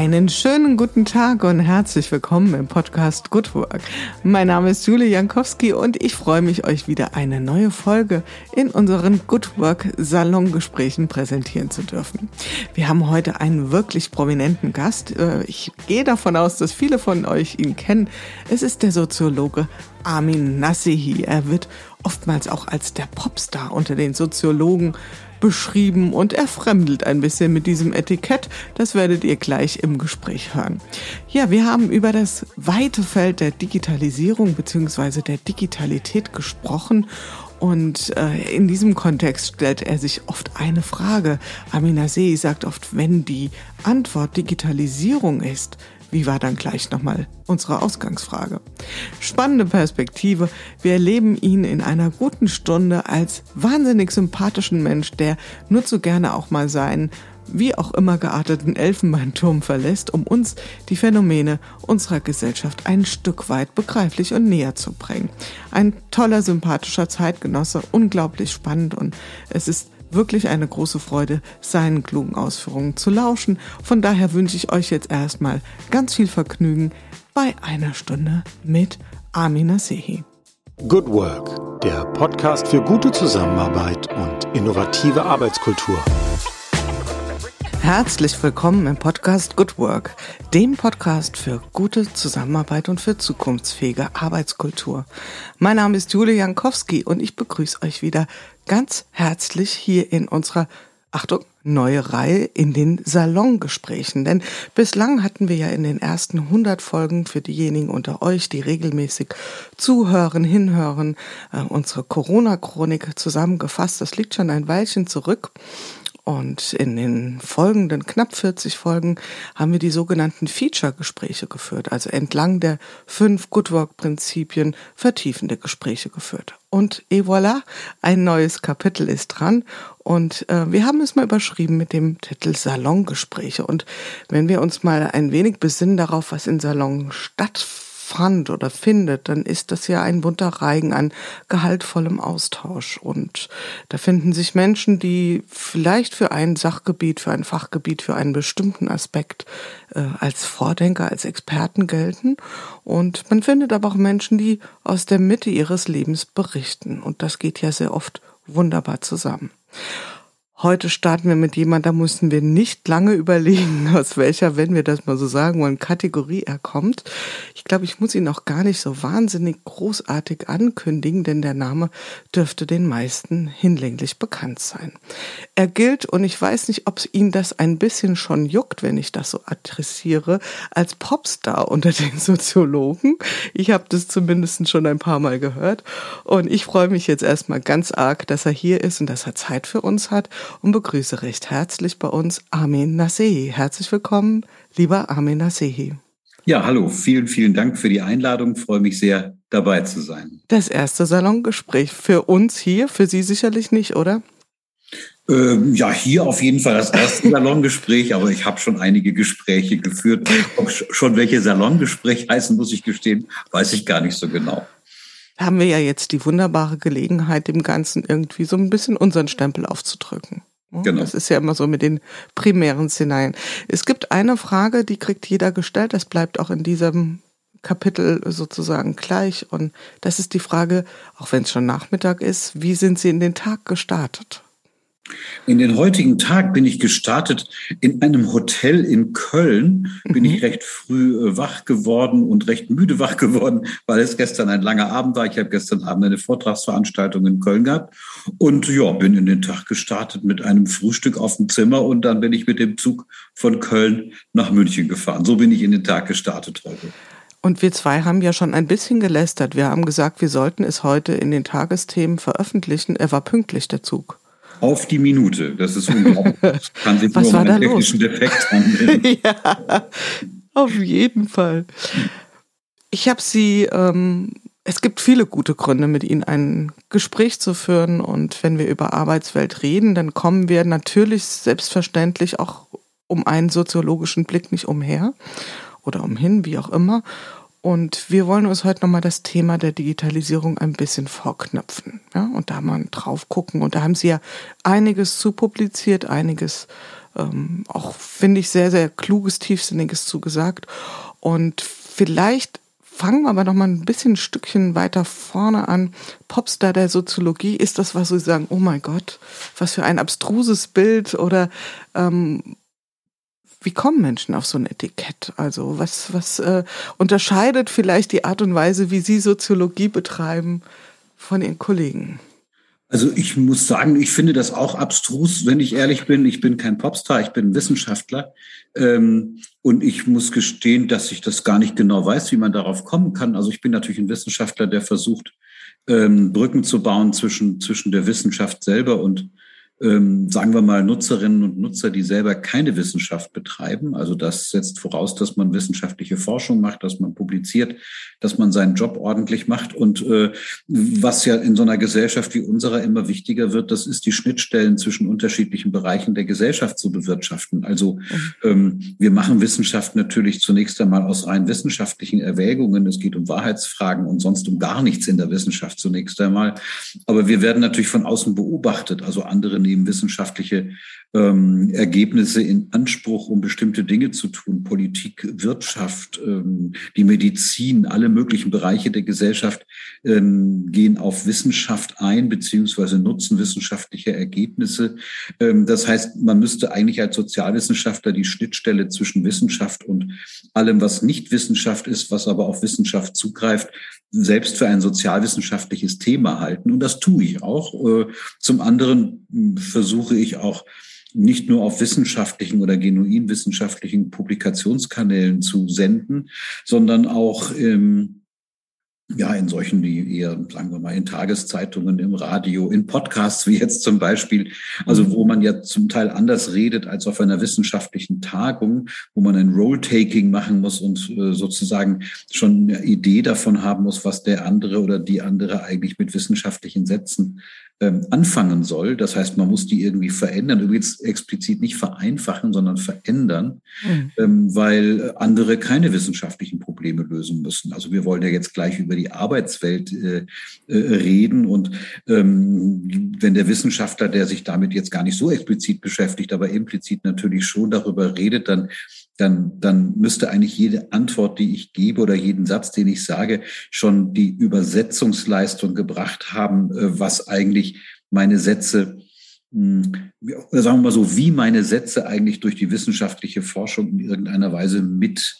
Einen schönen guten Tag und herzlich willkommen im Podcast Good Work. Mein Name ist Julie Jankowski und ich freue mich, euch wieder eine neue Folge in unseren Good Work Salongesprächen präsentieren zu dürfen. Wir haben heute einen wirklich prominenten Gast. Äh, ich gehe davon aus, dass viele von euch ihn kennen. Es ist der Soziologe Armin Nassihi. Er wird oftmals auch als der Popstar unter den Soziologen beschrieben und er fremdelt ein bisschen mit diesem Etikett. Das werdet ihr gleich im Gespräch hören. Ja, wir haben über das weite Feld der Digitalisierung bzw. der Digitalität gesprochen und äh, in diesem Kontext stellt er sich oft eine Frage. Amina See sagt oft, wenn die Antwort Digitalisierung ist, wie war dann gleich nochmal unsere Ausgangsfrage? Spannende Perspektive. Wir erleben ihn in einer guten Stunde als wahnsinnig sympathischen Mensch, der nur zu gerne auch mal seinen wie auch immer gearteten Elfenbeinturm verlässt, um uns die Phänomene unserer Gesellschaft ein Stück weit begreiflich und näher zu bringen. Ein toller, sympathischer Zeitgenosse, unglaublich spannend und es ist wirklich eine große Freude, seinen klugen Ausführungen zu lauschen. Von daher wünsche ich euch jetzt erstmal ganz viel Vergnügen bei einer Stunde mit Amina Sehi. Good Work, der Podcast für gute Zusammenarbeit und innovative Arbeitskultur. Herzlich willkommen im Podcast Good Work, dem Podcast für gute Zusammenarbeit und für zukunftsfähige Arbeitskultur. Mein Name ist Julia Jankowski und ich begrüße euch wieder ganz herzlich hier in unserer Achtung, neue Reihe in den Salongesprächen. Denn bislang hatten wir ja in den ersten 100 Folgen für diejenigen unter euch, die regelmäßig zuhören, hinhören, äh, unsere Corona-Chronik zusammengefasst. Das liegt schon ein Weilchen zurück. Und in den folgenden knapp 40 Folgen haben wir die sogenannten Feature-Gespräche geführt, also entlang der fünf Good Work-Prinzipien vertiefende Gespräche geführt. Und et voilà, ein neues Kapitel ist dran. Und äh, wir haben es mal überschrieben mit dem Titel Salongespräche. Und wenn wir uns mal ein wenig besinnen darauf, was in Salon stattfindet, fand oder findet, dann ist das ja ein bunter Reigen an gehaltvollem Austausch. Und da finden sich Menschen, die vielleicht für ein Sachgebiet, für ein Fachgebiet, für einen bestimmten Aspekt äh, als Vordenker, als Experten gelten. Und man findet aber auch Menschen, die aus der Mitte ihres Lebens berichten. Und das geht ja sehr oft wunderbar zusammen. Heute starten wir mit jemand, da mussten wir nicht lange überlegen, aus welcher, wenn wir das mal so sagen wollen, Kategorie er kommt. Ich glaube, ich muss ihn auch gar nicht so wahnsinnig großartig ankündigen, denn der Name dürfte den meisten hinlänglich bekannt sein. Er gilt, und ich weiß nicht, ob ihn das ein bisschen schon juckt, wenn ich das so adressiere, als Popstar unter den Soziologen. Ich habe das zumindest schon ein paar Mal gehört. Und ich freue mich jetzt erstmal ganz arg, dass er hier ist und dass er Zeit für uns hat und begrüße recht herzlich bei uns Armin Nasehi. Herzlich willkommen, lieber Armin Nasehi. Ja, hallo, vielen, vielen Dank für die Einladung. Ich freue mich sehr, dabei zu sein. Das erste Salongespräch für uns hier, für Sie sicherlich nicht, oder? Ähm, ja, hier auf jeden Fall das erste Salongespräch, aber ich habe schon einige Gespräche geführt. Ob schon welche Salongespräch heißen, muss ich gestehen, weiß ich gar nicht so genau haben wir ja jetzt die wunderbare Gelegenheit, dem Ganzen irgendwie so ein bisschen unseren Stempel aufzudrücken. Genau. Das ist ja immer so mit den primären Szenarien. Es gibt eine Frage, die kriegt jeder gestellt, das bleibt auch in diesem Kapitel sozusagen gleich. Und das ist die Frage, auch wenn es schon Nachmittag ist, wie sind Sie in den Tag gestartet? In den heutigen Tag bin ich gestartet in einem Hotel in Köln. Bin mhm. ich recht früh äh, wach geworden und recht müde wach geworden, weil es gestern ein langer Abend war. Ich habe gestern Abend eine Vortragsveranstaltung in Köln gehabt und ja, bin in den Tag gestartet mit einem Frühstück auf dem Zimmer und dann bin ich mit dem Zug von Köln nach München gefahren. So bin ich in den Tag gestartet heute. Und wir zwei haben ja schon ein bisschen gelästert. Wir haben gesagt, wir sollten es heute in den Tagesthemen veröffentlichen. Er war pünktlich, der Zug auf die Minute. Das ist unglaublich. Das kann sich Was nur um einen technischen los? Defekt handeln. ja, auf jeden Fall. Ich habe sie, ähm, es gibt viele gute Gründe, mit Ihnen ein Gespräch zu führen. Und wenn wir über Arbeitswelt reden, dann kommen wir natürlich selbstverständlich auch um einen soziologischen Blick nicht umher oder umhin, wie auch immer. Und wir wollen uns heute nochmal das Thema der Digitalisierung ein bisschen vorknöpfen ja, und da mal drauf gucken. Und da haben Sie ja einiges zu publiziert, einiges ähm, auch, finde ich, sehr, sehr kluges, tiefsinniges zugesagt. Und vielleicht fangen wir aber noch mal ein bisschen ein Stückchen weiter vorne an. Popstar der Soziologie, ist das, was Sie sagen, oh mein Gott, was für ein abstruses Bild oder ähm, wie kommen Menschen auf so ein Etikett? Also was, was äh, unterscheidet vielleicht die Art und Weise, wie Sie Soziologie betreiben, von Ihren Kollegen? Also ich muss sagen, ich finde das auch abstrus, wenn ich ehrlich bin. Ich bin kein Popstar, ich bin Wissenschaftler. Ähm, und ich muss gestehen, dass ich das gar nicht genau weiß, wie man darauf kommen kann. Also ich bin natürlich ein Wissenschaftler, der versucht, ähm, Brücken zu bauen zwischen, zwischen der Wissenschaft selber und ähm, sagen wir mal, Nutzerinnen und Nutzer, die selber keine Wissenschaft betreiben. Also das setzt voraus, dass man wissenschaftliche Forschung macht, dass man publiziert, dass man seinen Job ordentlich macht. Und äh, was ja in so einer Gesellschaft wie unserer immer wichtiger wird, das ist die Schnittstellen zwischen unterschiedlichen Bereichen der Gesellschaft zu bewirtschaften. Also ähm, wir machen Wissenschaft natürlich zunächst einmal aus rein wissenschaftlichen Erwägungen. Es geht um Wahrheitsfragen und sonst um gar nichts in der Wissenschaft zunächst einmal. Aber wir werden natürlich von außen beobachtet. Also andere nehmen wissenschaftliche ähm, Ergebnisse in Anspruch, um bestimmte Dinge zu tun. Politik, Wirtschaft, ähm, die Medizin, alle möglichen Bereiche der Gesellschaft ähm, gehen auf Wissenschaft ein, beziehungsweise nutzen wissenschaftliche Ergebnisse. Ähm, das heißt, man müsste eigentlich als Sozialwissenschaftler die Schnittstelle zwischen Wissenschaft und allem, was nicht Wissenschaft ist, was aber auf Wissenschaft zugreift, selbst für ein sozialwissenschaftliches Thema halten. Und das tue ich auch. Äh, zum anderen hm, versuche ich auch, nicht nur auf wissenschaftlichen oder genuin wissenschaftlichen Publikationskanälen zu senden, sondern auch im ja, in solchen, die eher, sagen wir mal, in Tageszeitungen, im Radio, in Podcasts, wie jetzt zum Beispiel, also wo man ja zum Teil anders redet als auf einer wissenschaftlichen Tagung, wo man ein Role-Taking machen muss und äh, sozusagen schon eine Idee davon haben muss, was der andere oder die andere eigentlich mit wissenschaftlichen Sätzen ähm, anfangen soll. Das heißt, man muss die irgendwie verändern, übrigens explizit nicht vereinfachen, sondern verändern, mhm. ähm, weil andere keine wissenschaftlichen Probleme lösen müssen. Also wir wollen ja jetzt gleich über die Arbeitswelt äh, äh, reden und ähm, wenn der Wissenschaftler, der sich damit jetzt gar nicht so explizit beschäftigt, aber implizit natürlich schon darüber redet, dann dann, dann müsste eigentlich jede Antwort, die ich gebe oder jeden Satz, den ich sage, schon die Übersetzungsleistung gebracht haben, äh, was eigentlich meine Sätze, hm, sagen wir mal so, wie meine Sätze eigentlich durch die wissenschaftliche Forschung in irgendeiner Weise mit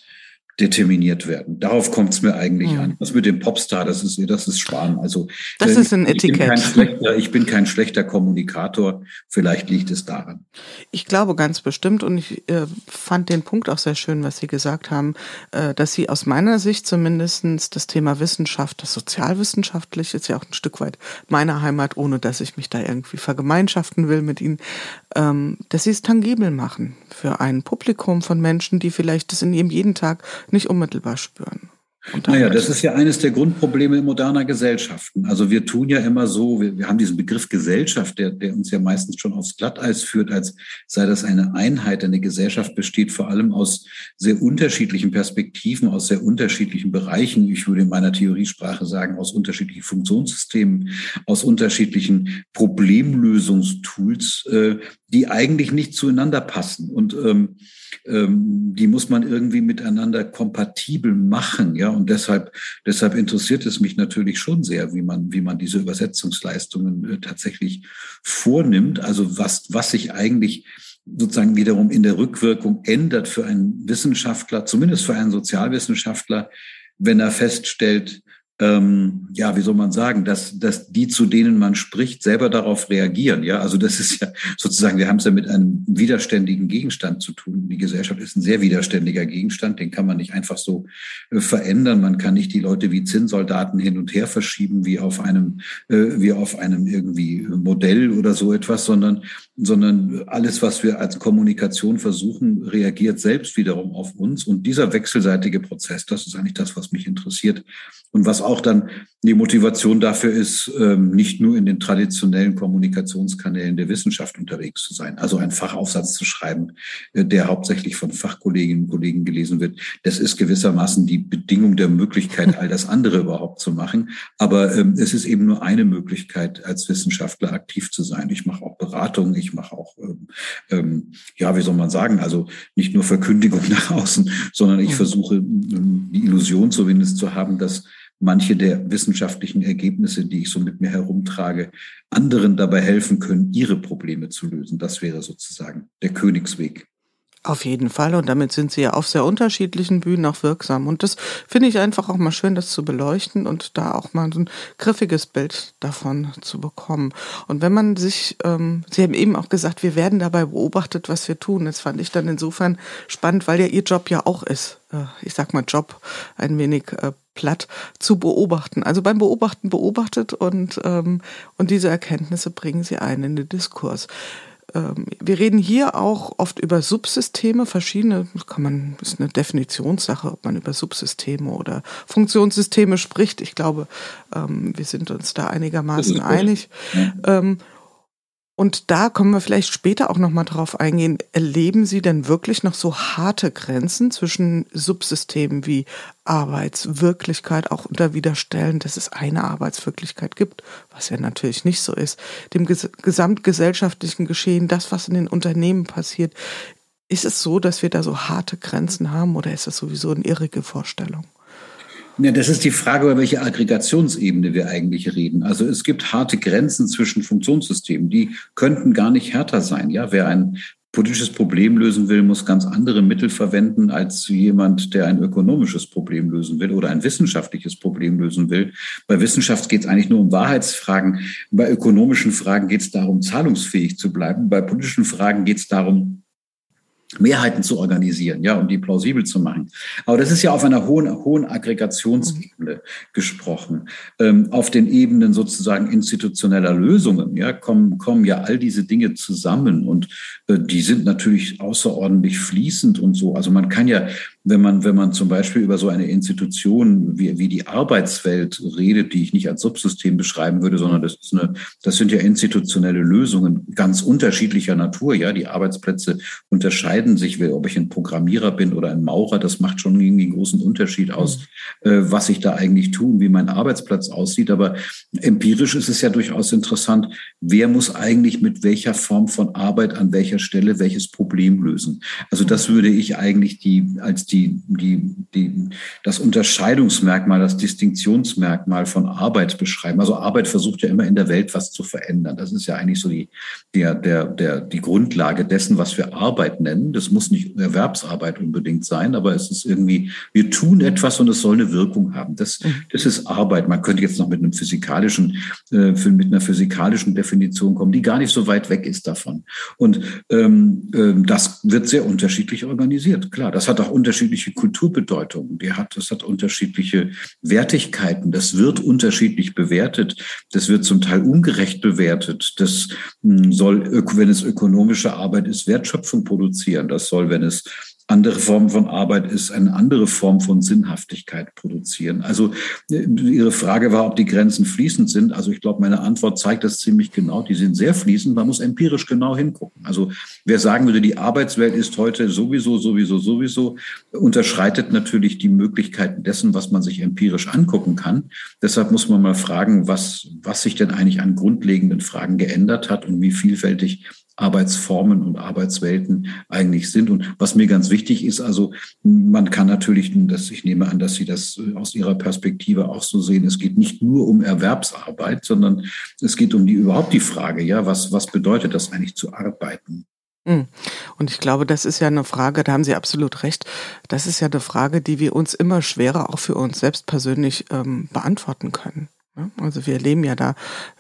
determiniert werden. Darauf kommt es mir eigentlich mhm. an. Das mit dem Popstar, das ist, das ist Schwan. Also das ist ein ich Etikett. Bin ich bin kein schlechter Kommunikator. Vielleicht liegt es daran. Ich glaube ganz bestimmt und ich äh, fand den Punkt auch sehr schön, was Sie gesagt haben, äh, dass Sie aus meiner Sicht zumindestens das Thema Wissenschaft, das sozialwissenschaftlich ist ja auch ein Stück weit meine Heimat, ohne dass ich mich da irgendwie vergemeinschaften will mit Ihnen, ähm, dass Sie es tangibel machen für ein Publikum von Menschen, die vielleicht das in ihrem jeden Tag nicht unmittelbar spüren. Naja, das ist ja eines der Grundprobleme moderner Gesellschaften. Also wir tun ja immer so, wir, wir, haben diesen Begriff Gesellschaft, der, der uns ja meistens schon aufs Glatteis führt, als sei das eine Einheit. Eine Gesellschaft besteht vor allem aus sehr unterschiedlichen Perspektiven, aus sehr unterschiedlichen Bereichen. Ich würde in meiner Theoriesprache sagen, aus unterschiedlichen Funktionssystemen, aus unterschiedlichen Problemlösungstools, äh, die eigentlich nicht zueinander passen. Und ähm, die muss man irgendwie miteinander kompatibel machen, ja. Und deshalb, deshalb interessiert es mich natürlich schon sehr, wie man, wie man diese Übersetzungsleistungen äh, tatsächlich vornimmt. Also was, was sich eigentlich sozusagen wiederum in der Rückwirkung ändert für einen Wissenschaftler, zumindest für einen Sozialwissenschaftler, wenn er feststellt, ähm, ja, wie soll man sagen, dass, dass die, zu denen man spricht, selber darauf reagieren. Ja, also das ist ja sozusagen, wir haben es ja mit einem widerständigen Gegenstand zu tun. Die Gesellschaft ist ein sehr widerständiger Gegenstand, den kann man nicht einfach so äh, verändern. Man kann nicht die Leute wie Zinnsoldaten hin und her verschieben, wie auf einem, äh, wie auf einem irgendwie Modell oder so etwas, sondern, sondern alles, was wir als Kommunikation versuchen, reagiert selbst wiederum auf uns. Und dieser wechselseitige Prozess, das ist eigentlich das, was mich interessiert. Und was auch dann die Motivation dafür ist, ähm, nicht nur in den traditionellen Kommunikationskanälen der Wissenschaft unterwegs zu sein, also einen Fachaufsatz zu schreiben, äh, der hauptsächlich von Fachkolleginnen und Kollegen gelesen wird. Das ist gewissermaßen die Bedingung der Möglichkeit, all das andere überhaupt zu machen. Aber ähm, es ist eben nur eine Möglichkeit, als Wissenschaftler aktiv zu sein. Ich mache auch Beratung, ich mache auch, ähm, ja, wie soll man sagen, also nicht nur Verkündigung nach außen, sondern ich versuche die Illusion zumindest zu haben, dass manche der wissenschaftlichen Ergebnisse, die ich so mit mir herumtrage, anderen dabei helfen können, ihre Probleme zu lösen. Das wäre sozusagen der Königsweg. Auf jeden Fall. Und damit sind sie ja auf sehr unterschiedlichen Bühnen auch wirksam. Und das finde ich einfach auch mal schön, das zu beleuchten und da auch mal so ein griffiges Bild davon zu bekommen. Und wenn man sich, ähm, Sie haben eben auch gesagt, wir werden dabei beobachtet, was wir tun. Das fand ich dann insofern spannend, weil ja Ihr Job ja auch ist. Äh, ich sag mal Job ein wenig äh, platt zu beobachten. Also beim Beobachten beobachtet und, ähm, und diese Erkenntnisse bringen Sie ein in den Diskurs. Ähm, wir reden hier auch oft über Subsysteme, verschiedene, kann man, ist eine Definitionssache, ob man über Subsysteme oder Funktionssysteme spricht. Ich glaube, ähm, wir sind uns da einigermaßen einig. Ja. Und da können wir vielleicht später auch nochmal drauf eingehen. Erleben Sie denn wirklich noch so harte Grenzen zwischen Subsystemen wie Arbeitswirklichkeit auch unter Widerstellen, dass es eine Arbeitswirklichkeit gibt, was ja natürlich nicht so ist, dem ges gesamtgesellschaftlichen Geschehen, das, was in den Unternehmen passiert. Ist es so, dass wir da so harte Grenzen haben oder ist das sowieso eine irrige Vorstellung? Ja, das ist die Frage, über welche Aggregationsebene wir eigentlich reden. Also es gibt harte Grenzen zwischen Funktionssystemen, die könnten gar nicht härter sein. Ja, wer ein politisches Problem lösen will, muss ganz andere Mittel verwenden als jemand, der ein ökonomisches Problem lösen will oder ein wissenschaftliches Problem lösen will. Bei Wissenschaft geht es eigentlich nur um Wahrheitsfragen. Bei ökonomischen Fragen geht es darum, zahlungsfähig zu bleiben. Bei politischen Fragen geht es darum, Mehrheiten zu organisieren, ja, um die plausibel zu machen. Aber das ist ja auf einer hohen, hohen Aggregationsebene gesprochen. Ähm, auf den Ebenen sozusagen institutioneller Lösungen, ja, kommen, kommen ja all diese Dinge zusammen und äh, die sind natürlich außerordentlich fließend und so. Also man kann ja wenn man, wenn man zum Beispiel über so eine Institution wie, wie die Arbeitswelt redet, die ich nicht als Subsystem beschreiben würde, sondern das ist eine, das sind ja institutionelle Lösungen ganz unterschiedlicher Natur. Ja, die Arbeitsplätze unterscheiden sich, ob ich ein Programmierer bin oder ein Maurer. Das macht schon irgendwie einen großen Unterschied aus, mhm. äh, was ich da eigentlich tue und wie mein Arbeitsplatz aussieht. Aber empirisch ist es ja durchaus interessant, wer muss eigentlich mit welcher Form von Arbeit an welcher Stelle welches Problem lösen. Also das würde ich eigentlich die als die, die, die, das Unterscheidungsmerkmal, das Distinktionsmerkmal von Arbeit beschreiben. Also Arbeit versucht ja immer in der Welt was zu verändern. Das ist ja eigentlich so die, der, der, der, die Grundlage dessen, was wir Arbeit nennen. Das muss nicht Erwerbsarbeit unbedingt sein, aber es ist irgendwie, wir tun etwas und es soll eine Wirkung haben. Das, mhm. das ist Arbeit. Man könnte jetzt noch mit einem physikalischen, äh, mit einer physikalischen Definition kommen, die gar nicht so weit weg ist davon. Und ähm, äh, das wird sehr unterschiedlich organisiert. Klar, das hat auch unterschiedliche unterschiedliche Kulturbedeutungen. Die hat, das hat unterschiedliche Wertigkeiten. Das wird unterschiedlich bewertet. Das wird zum Teil ungerecht bewertet. Das hm, soll, wenn es ökonomische Arbeit ist, Wertschöpfung produzieren. Das soll, wenn es andere Form von Arbeit ist, eine andere Form von Sinnhaftigkeit produzieren. Also äh, Ihre Frage war, ob die Grenzen fließend sind. Also ich glaube, meine Antwort zeigt das ziemlich genau. Die sind sehr fließend. Man muss empirisch genau hingucken. Also wer sagen würde, die Arbeitswelt ist heute sowieso, sowieso, sowieso, unterschreitet natürlich die Möglichkeiten dessen, was man sich empirisch angucken kann. Deshalb muss man mal fragen, was, was sich denn eigentlich an grundlegenden Fragen geändert hat und wie vielfältig Arbeitsformen und Arbeitswelten eigentlich sind. Und was mir ganz wichtig ist, also man kann natürlich, dass ich nehme an, dass Sie das äh, aus Ihrer Perspektive auch so sehen. Es geht nicht nur um Erwerbsarbeit, sondern es geht um die überhaupt die Frage, ja, was, was bedeutet das eigentlich zu arbeiten? Hm. Und ich glaube, das ist ja eine Frage, da haben Sie absolut recht, das ist ja eine Frage, die wir uns immer schwerer auch für uns selbst persönlich ähm, beantworten können. Also wir erleben ja da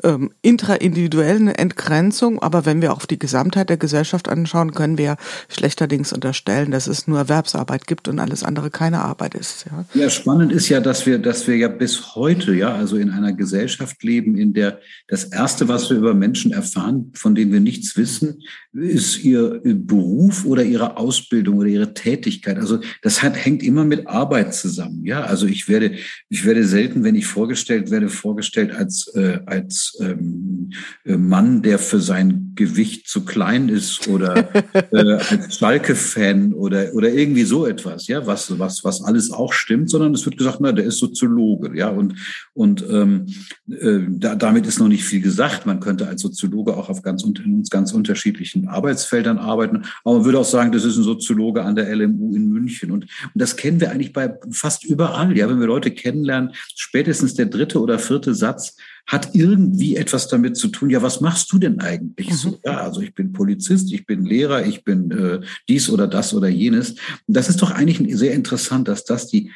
ähm, intraindividuell eine Entgrenzung, aber wenn wir auf die Gesamtheit der Gesellschaft anschauen, können wir schlechterdings unterstellen, dass es nur Erwerbsarbeit gibt und alles andere keine Arbeit ist. Ja, ja spannend ist ja, dass wir, dass wir ja bis heute ja also in einer Gesellschaft leben, in der das erste, was wir über Menschen erfahren, von denen wir nichts wissen, ist ihr Beruf oder ihre Ausbildung oder ihre Tätigkeit. Also das hat, hängt immer mit Arbeit zusammen. Ja, also ich werde, ich werde selten, wenn ich vorgestellt werde, vorgestellt als, äh, als ähm, äh, Mann, der für sein Gewicht zu klein ist oder äh, als Schalke-Fan oder, oder irgendwie so etwas, ja, was, was, was alles auch stimmt, sondern es wird gesagt, na, der ist Soziologe, ja, und, und ähm, äh, da, damit ist noch nicht viel gesagt. Man könnte als Soziologe auch auf ganz, in ganz unterschiedlichen Arbeitsfeldern arbeiten, aber man würde auch sagen, das ist ein Soziologe an der LMU in München. Und, und das kennen wir eigentlich bei fast überall, ja, wenn wir Leute kennenlernen, spätestens der dritte oder vierte Satz hat irgendwie etwas damit zu tun, ja, was machst du denn eigentlich mhm. so? Ja, also ich bin Polizist, ich bin Lehrer, ich bin äh, dies oder das oder jenes. Das ist doch eigentlich sehr interessant, dass das die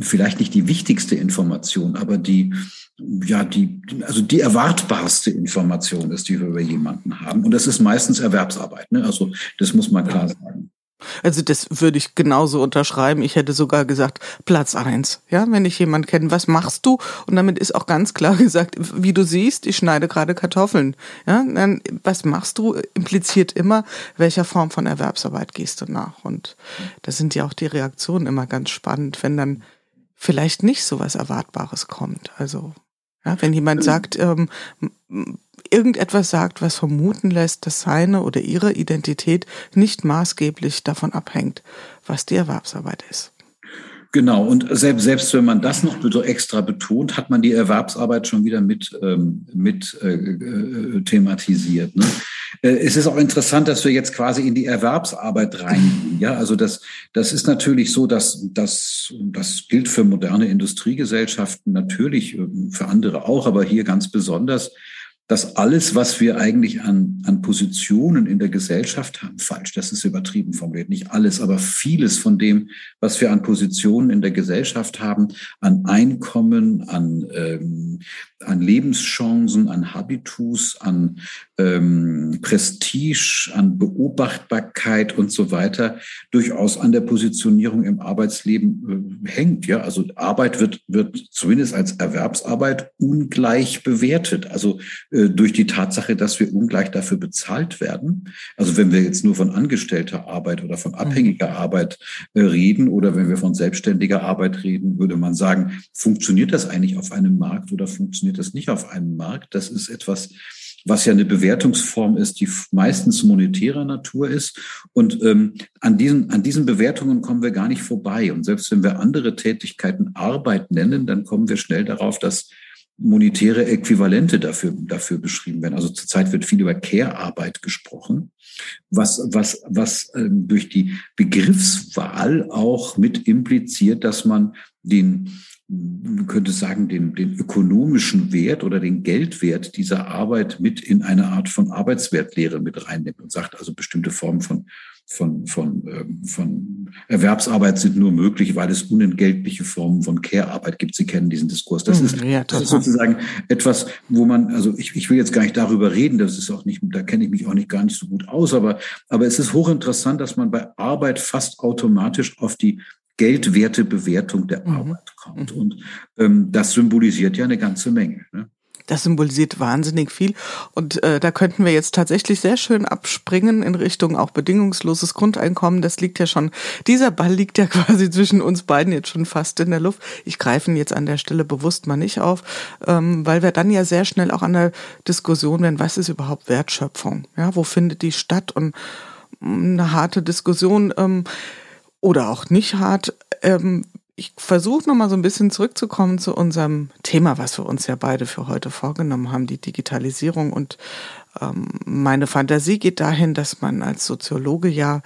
vielleicht nicht die wichtigste Information, aber die, ja, die, also die erwartbarste Information ist, die wir über jemanden haben. Und das ist meistens Erwerbsarbeit. Ne? Also das muss man klar sagen. Also das würde ich genauso unterschreiben. Ich hätte sogar gesagt, Platz eins. Ja, wenn ich jemanden kenne, was machst du? Und damit ist auch ganz klar gesagt, wie du siehst, ich schneide gerade Kartoffeln. Ja, dann, was machst du? Impliziert immer, welcher Form von Erwerbsarbeit gehst du nach? Und da sind ja auch die Reaktionen immer ganz spannend, wenn dann vielleicht nicht so was Erwartbares kommt. Also, ja, wenn jemand sagt, ähm, irgendetwas sagt, was vermuten lässt, dass seine oder ihre Identität nicht maßgeblich davon abhängt, was die Erwerbsarbeit ist. Genau, und selbst, selbst wenn man das noch so extra betont, hat man die Erwerbsarbeit schon wieder mit, ähm, mit äh, äh, thematisiert. Ne? Äh, es ist auch interessant, dass wir jetzt quasi in die Erwerbsarbeit reingehen. Ja, also das, das ist natürlich so, dass das, das gilt für moderne Industriegesellschaften natürlich, ähm, für andere auch, aber hier ganz besonders dass alles, was wir eigentlich an, an Positionen in der Gesellschaft haben, falsch, das ist übertrieben formuliert, nicht alles, aber vieles von dem, was wir an Positionen in der Gesellschaft haben, an Einkommen, an, ähm, an Lebenschancen, an Habitus, an ähm, Prestige, an Beobachtbarkeit und so weiter durchaus an der Positionierung im Arbeitsleben äh, hängt. Ja, also Arbeit wird, wird zumindest als Erwerbsarbeit ungleich bewertet. Also äh, durch die Tatsache, dass wir ungleich dafür bezahlt werden. Also wenn wir jetzt nur von angestellter Arbeit oder von abhängiger mhm. Arbeit äh, reden oder wenn wir von selbstständiger Arbeit reden, würde man sagen, funktioniert das eigentlich auf einem Markt oder funktioniert das nicht auf einem Markt? Das ist etwas, was ja eine Bewertungsform ist, die meistens monetärer Natur ist. Und ähm, an, diesen, an diesen Bewertungen kommen wir gar nicht vorbei. Und selbst wenn wir andere Tätigkeiten Arbeit nennen, dann kommen wir schnell darauf, dass monetäre Äquivalente dafür, dafür beschrieben werden. Also zurzeit wird viel über Care-Arbeit gesprochen, was, was, was ähm, durch die Begriffswahl auch mit impliziert, dass man den man könnte sagen, den, den ökonomischen Wert oder den Geldwert dieser Arbeit mit in eine Art von Arbeitswertlehre mit reinnimmt und sagt, also bestimmte Formen von, von, von, ähm, von Erwerbsarbeit sind nur möglich, weil es unentgeltliche Formen von Care-Arbeit gibt. Sie kennen diesen Diskurs. Das, hm, ist, ja, das ist sozusagen etwas, wo man, also ich, ich will jetzt gar nicht darüber reden, das ist auch nicht, da kenne ich mich auch nicht gar nicht so gut aus, aber, aber es ist hochinteressant, dass man bei Arbeit fast automatisch auf die Geldwertebewertung der mhm. Arbeit kommt. Mhm. Und ähm, das symbolisiert ja eine ganze Menge. Ne? Das symbolisiert wahnsinnig viel. Und äh, da könnten wir jetzt tatsächlich sehr schön abspringen in Richtung auch bedingungsloses Grundeinkommen. Das liegt ja schon, dieser Ball liegt ja quasi zwischen uns beiden jetzt schon fast in der Luft. Ich greife ihn jetzt an der Stelle bewusst mal nicht auf, ähm, weil wir dann ja sehr schnell auch an der Diskussion werden, was ist überhaupt Wertschöpfung? Ja, wo findet die statt? Und mm, eine harte Diskussion. Ähm, oder auch nicht hart. Ähm, ich versuche nochmal so ein bisschen zurückzukommen zu unserem Thema, was wir uns ja beide für heute vorgenommen haben, die Digitalisierung. Und ähm, meine Fantasie geht dahin, dass man als Soziologe ja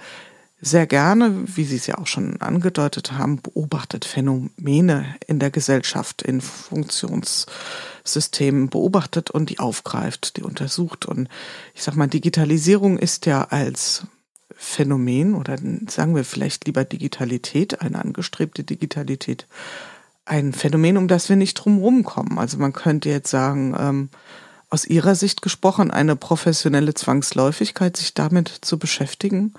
sehr gerne, wie Sie es ja auch schon angedeutet haben, beobachtet Phänomene in der Gesellschaft, in Funktionssystemen beobachtet und die aufgreift, die untersucht. Und ich sag mal, Digitalisierung ist ja als Phänomen oder sagen wir vielleicht lieber Digitalität, eine angestrebte Digitalität, ein Phänomen, um das wir nicht drumherum kommen. Also man könnte jetzt sagen, ähm, aus Ihrer Sicht gesprochen, eine professionelle Zwangsläufigkeit, sich damit zu beschäftigen?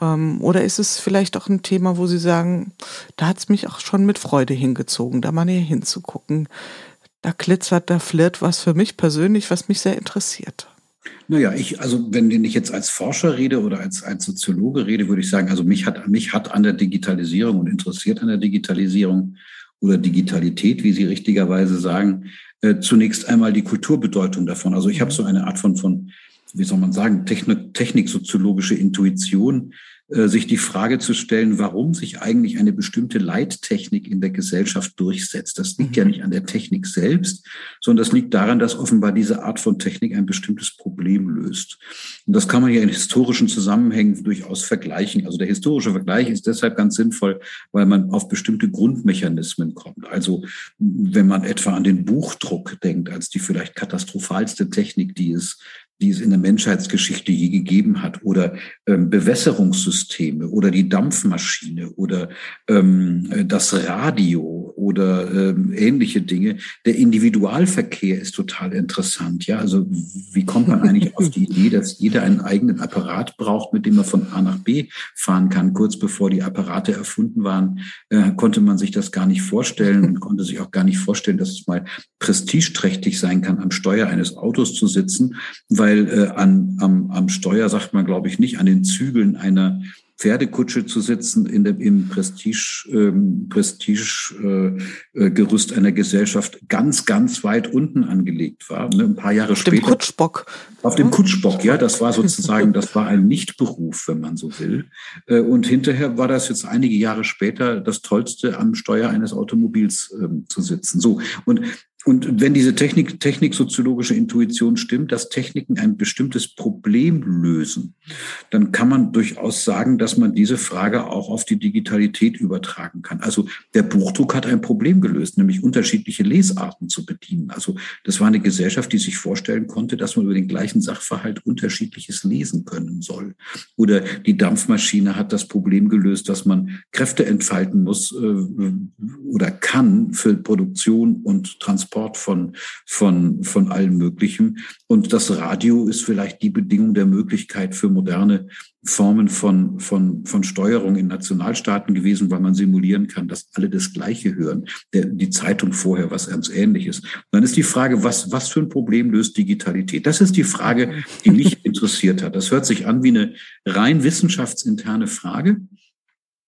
Ähm, oder ist es vielleicht auch ein Thema, wo Sie sagen, da hat es mich auch schon mit Freude hingezogen, da mal näher hinzugucken. Da glitzert, da flirt was für mich persönlich, was mich sehr interessiert. Naja, ich, also wenn ich jetzt als Forscher rede oder als, als Soziologe rede, würde ich sagen, also mich hat, mich hat an der Digitalisierung und interessiert an der Digitalisierung oder Digitalität, wie Sie richtigerweise sagen, äh, zunächst einmal die Kulturbedeutung davon. Also ich habe so eine Art von, von wie soll man sagen, Technik, techniksoziologische Intuition, sich die Frage zu stellen, warum sich eigentlich eine bestimmte Leittechnik in der Gesellschaft durchsetzt. Das liegt ja mhm. nicht an der Technik selbst, sondern das liegt daran, dass offenbar diese Art von Technik ein bestimmtes Problem löst. Und das kann man ja in historischen Zusammenhängen durchaus vergleichen. Also der historische Vergleich ist deshalb ganz sinnvoll, weil man auf bestimmte Grundmechanismen kommt. Also wenn man etwa an den Buchdruck denkt, als die vielleicht katastrophalste Technik, die es die es in der Menschheitsgeschichte je gegeben hat, oder ähm, Bewässerungssysteme oder die Dampfmaschine oder ähm, das Radio oder ähm, ähnliche Dinge. Der Individualverkehr ist total interessant. Ja, also wie kommt man eigentlich auf die Idee, dass jeder einen eigenen Apparat braucht, mit dem er von A nach B fahren kann? Kurz bevor die Apparate erfunden waren, äh, konnte man sich das gar nicht vorstellen und konnte sich auch gar nicht vorstellen, dass es mal prestigeträchtig sein kann, am Steuer eines Autos zu sitzen, weil weil äh, an, am, am Steuer sagt man, glaube ich, nicht an den Zügeln einer Pferdekutsche zu sitzen in dem, im Prestige, ähm, Prestige äh, äh, einer Gesellschaft ganz, ganz weit unten angelegt war. Ne? Ein paar Jahre auf später. Auf dem Kutschbock. Auf dem Kutschbock, ja. Das war sozusagen, das war ein Nichtberuf, wenn man so will. Äh, und hinterher war das jetzt einige Jahre später das Tollste, am Steuer eines Automobils ähm, zu sitzen. So. Und und wenn diese Technik, techniksoziologische Intuition stimmt, dass Techniken ein bestimmtes Problem lösen, dann kann man durchaus sagen, dass man diese Frage auch auf die Digitalität übertragen kann. Also der Buchdruck hat ein Problem gelöst, nämlich unterschiedliche Lesarten zu bedienen. Also das war eine Gesellschaft, die sich vorstellen konnte, dass man über den gleichen Sachverhalt unterschiedliches lesen können soll. Oder die Dampfmaschine hat das Problem gelöst, dass man Kräfte entfalten muss äh, oder kann für Produktion und Transport Transport von, von, von allem Möglichen. Und das Radio ist vielleicht die Bedingung der Möglichkeit für moderne Formen von, von, von Steuerung in Nationalstaaten gewesen, weil man simulieren kann, dass alle das Gleiche hören. Der, die Zeitung vorher was ganz Ähnliches. dann ist die Frage, was, was für ein Problem löst Digitalität? Das ist die Frage, die mich interessiert hat. Das hört sich an wie eine rein wissenschaftsinterne Frage.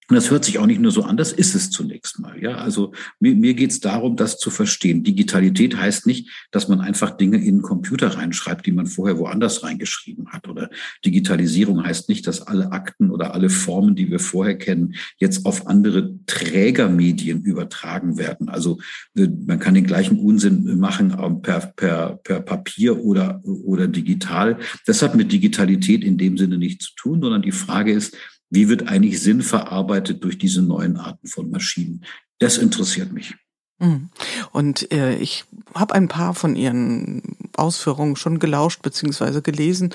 Und das hört sich auch nicht nur so an, das ist es zunächst mal. Ja, also mir, mir geht es darum, das zu verstehen. Digitalität heißt nicht, dass man einfach Dinge in einen Computer reinschreibt, die man vorher woanders reingeschrieben hat. Oder Digitalisierung heißt nicht, dass alle Akten oder alle Formen, die wir vorher kennen, jetzt auf andere Trägermedien übertragen werden. Also man kann den gleichen Unsinn machen ähm, per, per, per Papier oder, oder digital. Das hat mit Digitalität in dem Sinne nichts zu tun, sondern die Frage ist, wie wird eigentlich Sinn verarbeitet durch diese neuen Arten von Maschinen? Das interessiert mich. Mhm. Und äh, ich habe ein paar von Ihren Ausführungen schon gelauscht bzw. gelesen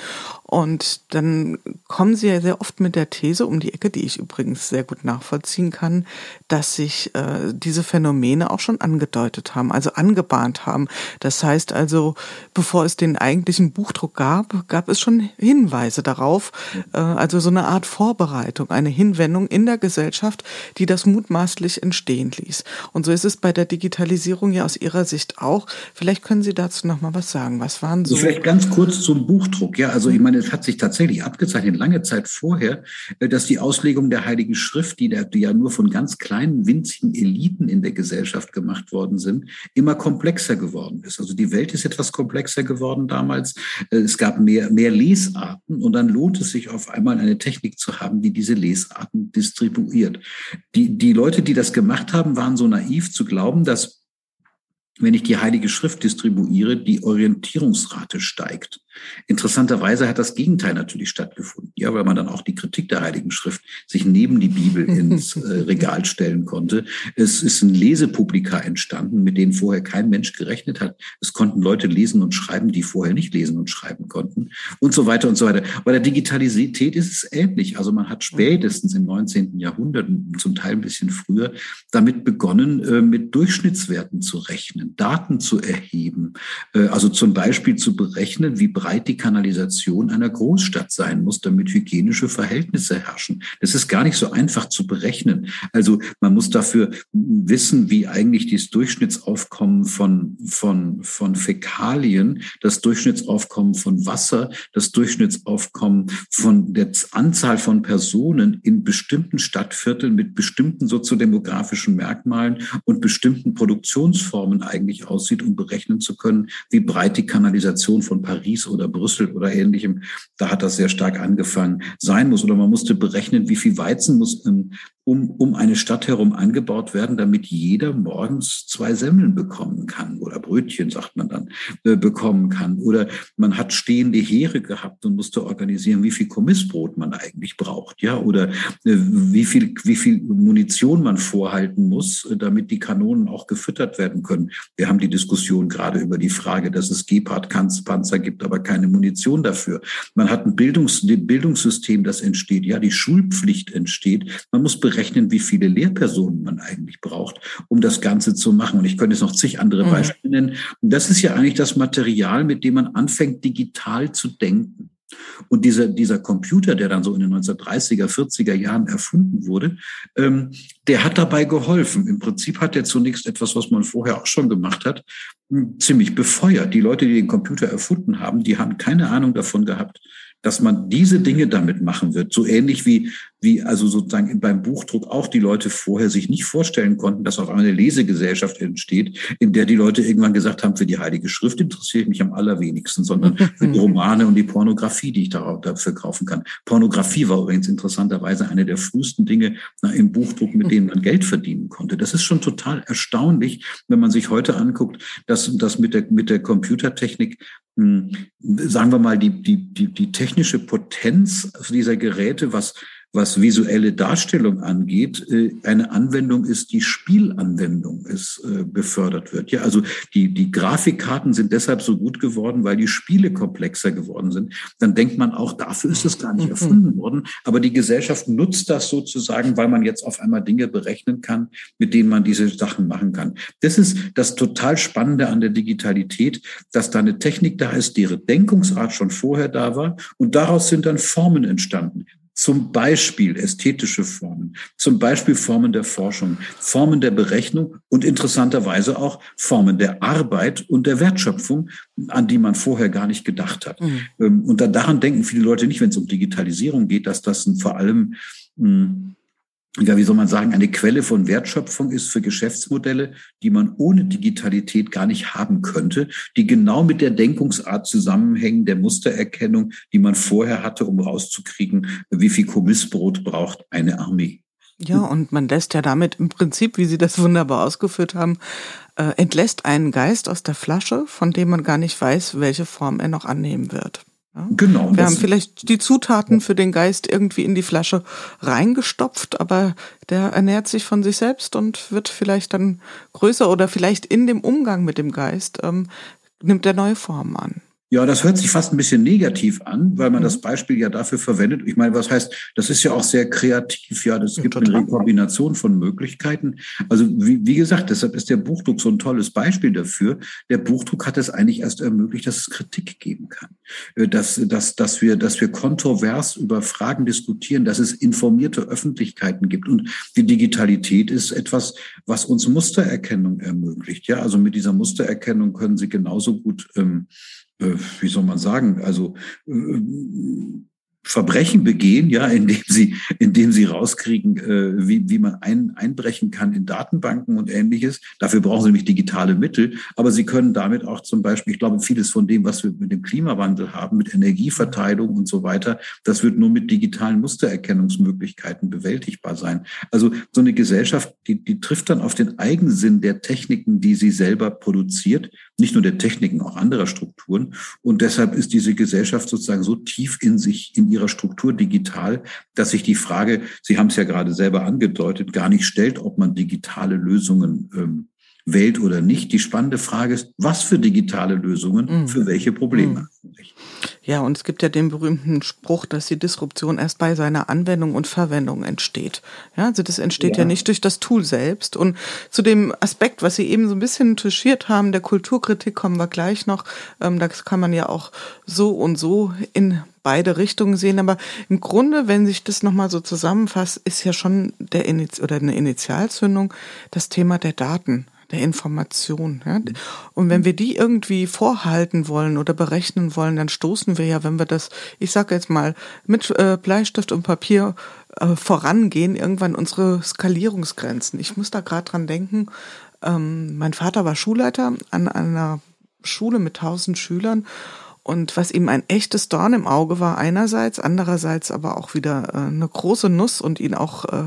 und dann kommen Sie ja sehr oft mit der These um die Ecke, die ich übrigens sehr gut nachvollziehen kann, dass sich äh, diese Phänomene auch schon angedeutet haben, also angebahnt haben. Das heißt also, bevor es den eigentlichen Buchdruck gab, gab es schon Hinweise darauf, äh, also so eine Art Vorbereitung, eine Hinwendung in der Gesellschaft, die das mutmaßlich entstehen ließ. Und so ist es bei der Digitalisierung ja aus Ihrer Sicht auch. Vielleicht können Sie dazu noch mal was sagen. Was waren so? Vielleicht ganz kurz zum Buchdruck. Ja, also ich meine, es hat sich tatsächlich abgezeichnet, lange Zeit vorher, äh, dass die Auslegung der Heiligen Schrift, die, der, die ja nur von ganz kleinen, winzigen Eliten in der Gesellschaft gemacht worden sind, immer komplexer geworden ist. Also die Welt ist etwas komplexer geworden damals. Äh, es gab mehr, mehr Lesarten und dann lohnt es sich auf einmal eine Technik zu haben, die diese Lesarten distribuiert. Die, die Leute, die das gemacht haben, waren so naiv zu glauben, dass wenn ich die Heilige Schrift distribuiere, die Orientierungsrate steigt. Interessanterweise hat das Gegenteil natürlich stattgefunden, ja, weil man dann auch die Kritik der Heiligen Schrift sich neben die Bibel ins äh, Regal stellen konnte. Es ist ein Lesepublika entstanden, mit denen vorher kein Mensch gerechnet hat. Es konnten Leute lesen und schreiben, die vorher nicht lesen und schreiben konnten und so weiter und so weiter. Bei der Digitalität ist es ähnlich. Also man hat spätestens im 19. Jahrhundert, zum Teil ein bisschen früher, damit begonnen, äh, mit Durchschnittswerten zu rechnen, Daten zu erheben, äh, also zum Beispiel zu berechnen, wie breit die Kanalisation einer Großstadt sein muss, damit hygienische Verhältnisse herrschen. Das ist gar nicht so einfach zu berechnen. Also man muss dafür wissen, wie eigentlich das Durchschnittsaufkommen von, von, von Fäkalien, das Durchschnittsaufkommen von Wasser, das Durchschnittsaufkommen von der Anzahl von Personen in bestimmten Stadtvierteln mit bestimmten soziodemografischen Merkmalen und bestimmten Produktionsformen eigentlich aussieht, um berechnen zu können, wie breit die Kanalisation von Paris oder Brüssel oder ähnlichem, da hat das sehr stark angefangen, sein muss. Oder man musste berechnen, wie viel Weizen muss ähm, um, um eine Stadt herum angebaut werden, damit jeder morgens zwei Semmeln bekommen kann oder Brötchen, sagt man dann, äh, bekommen kann. Oder man hat stehende Heere gehabt und musste organisieren, wie viel Kommissbrot man eigentlich braucht, ja, oder äh, wie viel, wie viel Munition man vorhalten muss, äh, damit die Kanonen auch gefüttert werden können. Wir haben die Diskussion gerade über die Frage, dass es Gepard-Panzer gibt, aber keine Munition dafür. Man hat ein Bildungs Bildungssystem, das entsteht, ja, die Schulpflicht entsteht. Man muss berechnen, wie viele Lehrpersonen man eigentlich braucht, um das Ganze zu machen. Und ich könnte jetzt noch zig andere mhm. Beispiele nennen. Und das ist ja eigentlich das Material, mit dem man anfängt, digital zu denken. Und dieser, dieser Computer, der dann so in den 1930er, 40er Jahren erfunden wurde, ähm, der hat dabei geholfen. Im Prinzip hat er zunächst etwas, was man vorher auch schon gemacht hat, hm, ziemlich befeuert. Die Leute, die den Computer erfunden haben, die haben keine Ahnung davon gehabt, dass man diese Dinge damit machen wird. So ähnlich wie, wie also sozusagen beim Buchdruck auch die Leute vorher sich nicht vorstellen konnten, dass auf einmal eine Lesegesellschaft entsteht, in der die Leute irgendwann gesagt haben, für die Heilige Schrift interessiere ich mich am allerwenigsten, sondern für die Romane und die Pornografie, die ich dafür kaufen kann. Pornografie war übrigens interessanterweise eine der frühesten Dinge im Buchdruck, mit denen man Geld verdienen konnte. Das ist schon total erstaunlich, wenn man sich heute anguckt, dass das mit der, mit der Computertechnik hm, sagen wir mal, die, die, die, die technische Potenz dieser Geräte, was was visuelle Darstellung angeht, äh, eine Anwendung ist, die Spielanwendung ist, äh, befördert wird. Ja, also die, die Grafikkarten sind deshalb so gut geworden, weil die Spiele komplexer geworden sind. Dann denkt man auch, dafür ist es gar nicht mhm. erfunden worden. Aber die Gesellschaft nutzt das sozusagen, weil man jetzt auf einmal Dinge berechnen kann, mit denen man diese Sachen machen kann. Das ist das total Spannende an der Digitalität, dass da eine Technik da ist, deren Denkungsart schon vorher da war. Und daraus sind dann Formen entstanden zum Beispiel ästhetische Formen, zum Beispiel Formen der Forschung, Formen der Berechnung und interessanterweise auch Formen der Arbeit und der Wertschöpfung, an die man vorher gar nicht gedacht hat. Mhm. Ähm, und daran denken viele Leute nicht, wenn es um Digitalisierung geht, dass das vor allem hm, ja, wie soll man sagen, eine Quelle von Wertschöpfung ist für Geschäftsmodelle, die man ohne Digitalität gar nicht haben könnte, die genau mit der Denkungsart zusammenhängen, der Mustererkennung, die man vorher hatte, um rauszukriegen, wie viel Kommissbrot braucht eine Armee. Ja, und man lässt ja damit im Prinzip, wie Sie das wunderbar ausgeführt haben, äh, entlässt einen Geist aus der Flasche, von dem man gar nicht weiß, welche Form er noch annehmen wird. Ja? Genau. Wir haben vielleicht die Zutaten für den Geist irgendwie in die Flasche reingestopft, aber der ernährt sich von sich selbst und wird vielleicht dann größer oder vielleicht in dem Umgang mit dem Geist ähm, nimmt er neue Formen an. Ja, das hört sich fast ein bisschen negativ an, weil man mhm. das Beispiel ja dafür verwendet. Ich meine, was heißt, das ist ja auch sehr kreativ. Ja, das gibt eine Kombination von Möglichkeiten. Also wie, wie gesagt, deshalb ist der Buchdruck so ein tolles Beispiel dafür. Der Buchdruck hat es eigentlich erst ermöglicht, dass es Kritik geben kann, äh, dass, dass, dass wir, dass wir kontrovers über Fragen diskutieren, dass es informierte Öffentlichkeiten gibt. Und die Digitalität ist etwas, was uns Mustererkennung ermöglicht. Ja, also mit dieser Mustererkennung können Sie genauso gut ähm, äh, wie soll man sagen, also äh, Verbrechen begehen, ja, indem sie, indem sie rauskriegen, äh, wie, wie man ein, einbrechen kann in Datenbanken und ähnliches. Dafür brauchen sie nämlich digitale Mittel. Aber sie können damit auch zum Beispiel, ich glaube, vieles von dem, was wir mit dem Klimawandel haben, mit Energieverteilung und so weiter, das wird nur mit digitalen Mustererkennungsmöglichkeiten bewältigbar sein. Also so eine Gesellschaft, die, die trifft dann auf den Eigensinn der Techniken, die sie selber produziert nicht nur der Techniken, auch anderer Strukturen. Und deshalb ist diese Gesellschaft sozusagen so tief in sich, in ihrer Struktur digital, dass sich die Frage, Sie haben es ja gerade selber angedeutet, gar nicht stellt, ob man digitale Lösungen ähm, wählt oder nicht. Die spannende Frage ist, was für digitale Lösungen mhm. für welche Probleme? Mhm. Ja, und es gibt ja den berühmten Spruch, dass die Disruption erst bei seiner Anwendung und Verwendung entsteht. Ja, also das entsteht ja. ja nicht durch das Tool selbst. Und zu dem Aspekt, was Sie eben so ein bisschen touchiert haben, der Kulturkritik kommen wir gleich noch. Ähm, das kann man ja auch so und so in beide Richtungen sehen. Aber im Grunde, wenn sich das nochmal so zusammenfasst, ist ja schon der Init oder eine Initialzündung das Thema der Daten der Information. Ja? Und wenn wir die irgendwie vorhalten wollen oder berechnen wollen, dann stoßen wir ja, wenn wir das, ich sage jetzt mal, mit äh, Bleistift und Papier äh, vorangehen, irgendwann unsere Skalierungsgrenzen. Ich muss da gerade dran denken, ähm, mein Vater war Schulleiter an einer Schule mit tausend Schülern und was ihm ein echtes Dorn im Auge war, einerseits, andererseits aber auch wieder äh, eine große Nuss und ihn auch äh,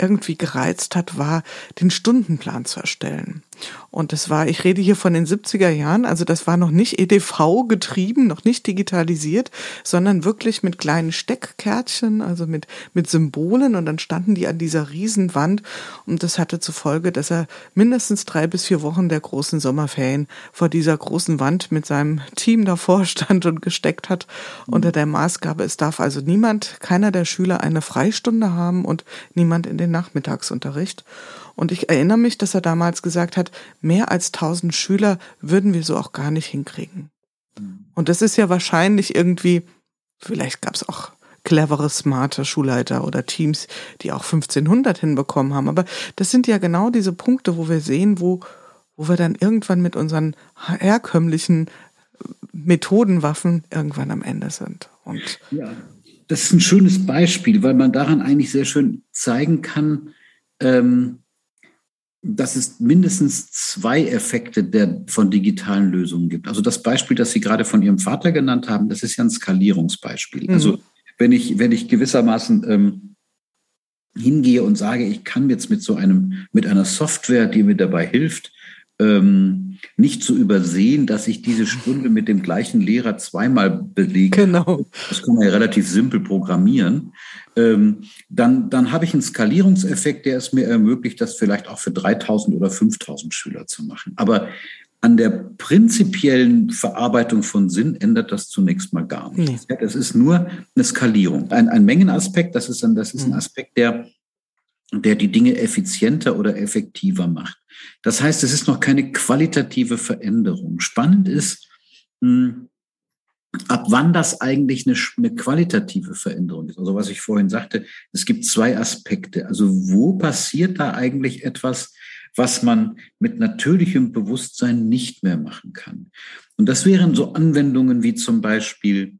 irgendwie gereizt hat, war, den Stundenplan zu erstellen. Und das war, ich rede hier von den 70er Jahren, also das war noch nicht EDV getrieben, noch nicht digitalisiert, sondern wirklich mit kleinen Steckkärtchen, also mit, mit Symbolen. Und dann standen die an dieser Riesenwand. Und das hatte zur Folge, dass er mindestens drei bis vier Wochen der großen Sommerferien vor dieser großen Wand mit seinem Team davor stand und gesteckt hat. Unter der Maßgabe, es darf also niemand, keiner der Schüler eine Freistunde haben und niemand in den Nachmittagsunterricht. Und ich erinnere mich, dass er damals gesagt hat, mehr als 1000 Schüler würden wir so auch gar nicht hinkriegen. Und das ist ja wahrscheinlich irgendwie, vielleicht gab es auch clevere, smarte Schulleiter oder Teams, die auch 1500 hinbekommen haben. Aber das sind ja genau diese Punkte, wo wir sehen, wo, wo wir dann irgendwann mit unseren herkömmlichen Methodenwaffen irgendwann am Ende sind. Und ja, das ist ein schönes Beispiel, weil man daran eigentlich sehr schön zeigen kann, ähm, dass es mindestens zwei Effekte der, von digitalen Lösungen gibt. Also das Beispiel, das Sie gerade von Ihrem Vater genannt haben, das ist ja ein Skalierungsbeispiel. Mhm. Also wenn ich, wenn ich gewissermaßen ähm, hingehe und sage, ich kann jetzt mit so einem, mit einer Software, die mir dabei hilft, ähm, nicht zu übersehen, dass ich diese Stunde mit dem gleichen Lehrer zweimal belege. Genau. Das kann man ja relativ simpel programmieren. Ähm, dann, dann habe ich einen Skalierungseffekt, der es mir ermöglicht, das vielleicht auch für 3000 oder 5000 Schüler zu machen. Aber an der prinzipiellen Verarbeitung von Sinn ändert das zunächst mal gar nichts. Nee. Das ist nur eine Skalierung. Ein, ein Mengenaspekt, das ist, ein, das ist ein mhm. Aspekt, der, der die Dinge effizienter oder effektiver macht. Das heißt, es ist noch keine qualitative Veränderung. Spannend ist, hm, ab wann das eigentlich eine, eine, qualitative Veränderung ist. Also was ich vorhin sagte, es gibt zwei Aspekte. Also wo passiert da eigentlich etwas, was man mit natürlichem Bewusstsein nicht mehr machen kann? Und das wären so Anwendungen wie zum Beispiel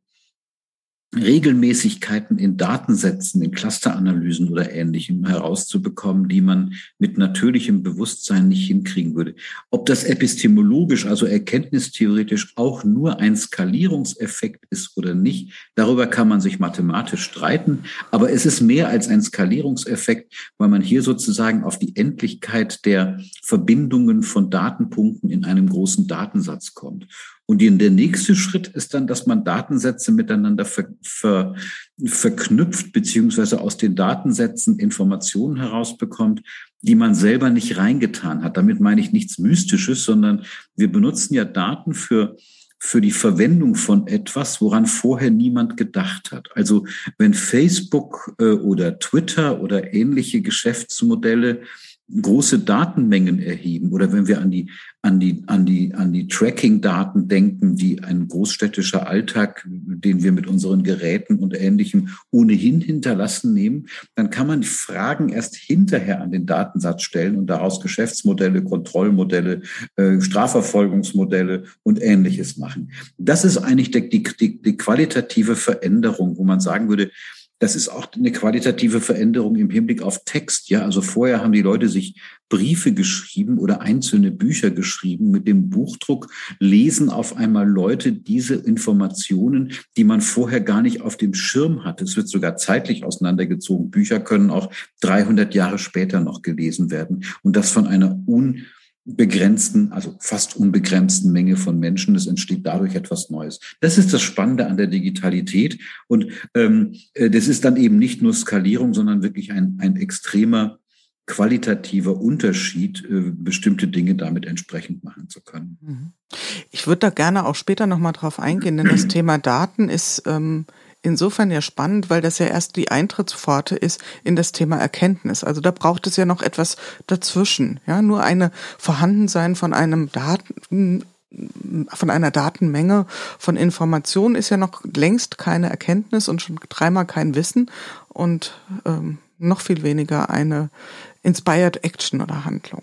Regelmäßigkeiten in Datensätzen, in Clusteranalysen oder ähnlichem herauszubekommen, die man mit natürlichem Bewusstsein nicht hinkriegen würde. Ob das epistemologisch, also erkenntnistheoretisch auch nur ein Skalierungseffekt ist oder nicht, darüber kann man sich mathematisch streiten. Aber es ist mehr als ein Skalierungseffekt, weil man hier sozusagen auf die Endlichkeit der Verbindungen von Datenpunkten in einem großen Datensatz kommt. Und der nächste Schritt ist dann, dass man Datensätze miteinander ver, ver, verknüpft, beziehungsweise aus den Datensätzen Informationen herausbekommt, die man selber nicht reingetan hat. Damit meine ich nichts Mystisches, sondern wir benutzen ja Daten für für die Verwendung von etwas, woran vorher niemand gedacht hat. Also wenn Facebook äh, oder Twitter oder ähnliche Geschäftsmodelle große Datenmengen erheben oder wenn wir an die, an die, an die, an die Tracking-Daten denken, die ein großstädtischer Alltag, den wir mit unseren Geräten und Ähnlichem ohnehin hinterlassen nehmen, dann kann man die Fragen erst hinterher an den Datensatz stellen und daraus Geschäftsmodelle, Kontrollmodelle, äh, Strafverfolgungsmodelle und Ähnliches machen. Das ist eigentlich die, die, die qualitative Veränderung, wo man sagen würde, das ist auch eine qualitative Veränderung im Hinblick auf Text. Ja, also vorher haben die Leute sich Briefe geschrieben oder einzelne Bücher geschrieben. Mit dem Buchdruck lesen auf einmal Leute diese Informationen, die man vorher gar nicht auf dem Schirm hatte. Es wird sogar zeitlich auseinandergezogen. Bücher können auch 300 Jahre später noch gelesen werden und das von einer un begrenzten, also fast unbegrenzten Menge von Menschen. Es entsteht dadurch etwas Neues. Das ist das Spannende an der Digitalität. Und ähm, äh, das ist dann eben nicht nur Skalierung, sondern wirklich ein, ein extremer qualitativer Unterschied, äh, bestimmte Dinge damit entsprechend machen zu können. Mhm. Ich würde da gerne auch später nochmal drauf eingehen, denn das Thema Daten ist ähm, insofern ja spannend, weil das ja erst die Eintrittspforte ist in das Thema Erkenntnis. Also da braucht es ja noch etwas dazwischen. Ja, nur eine Vorhandensein von einem Daten, von einer Datenmenge von Informationen ist ja noch längst keine Erkenntnis und schon dreimal kein Wissen und ähm, noch viel weniger eine Inspired Action oder Handlung.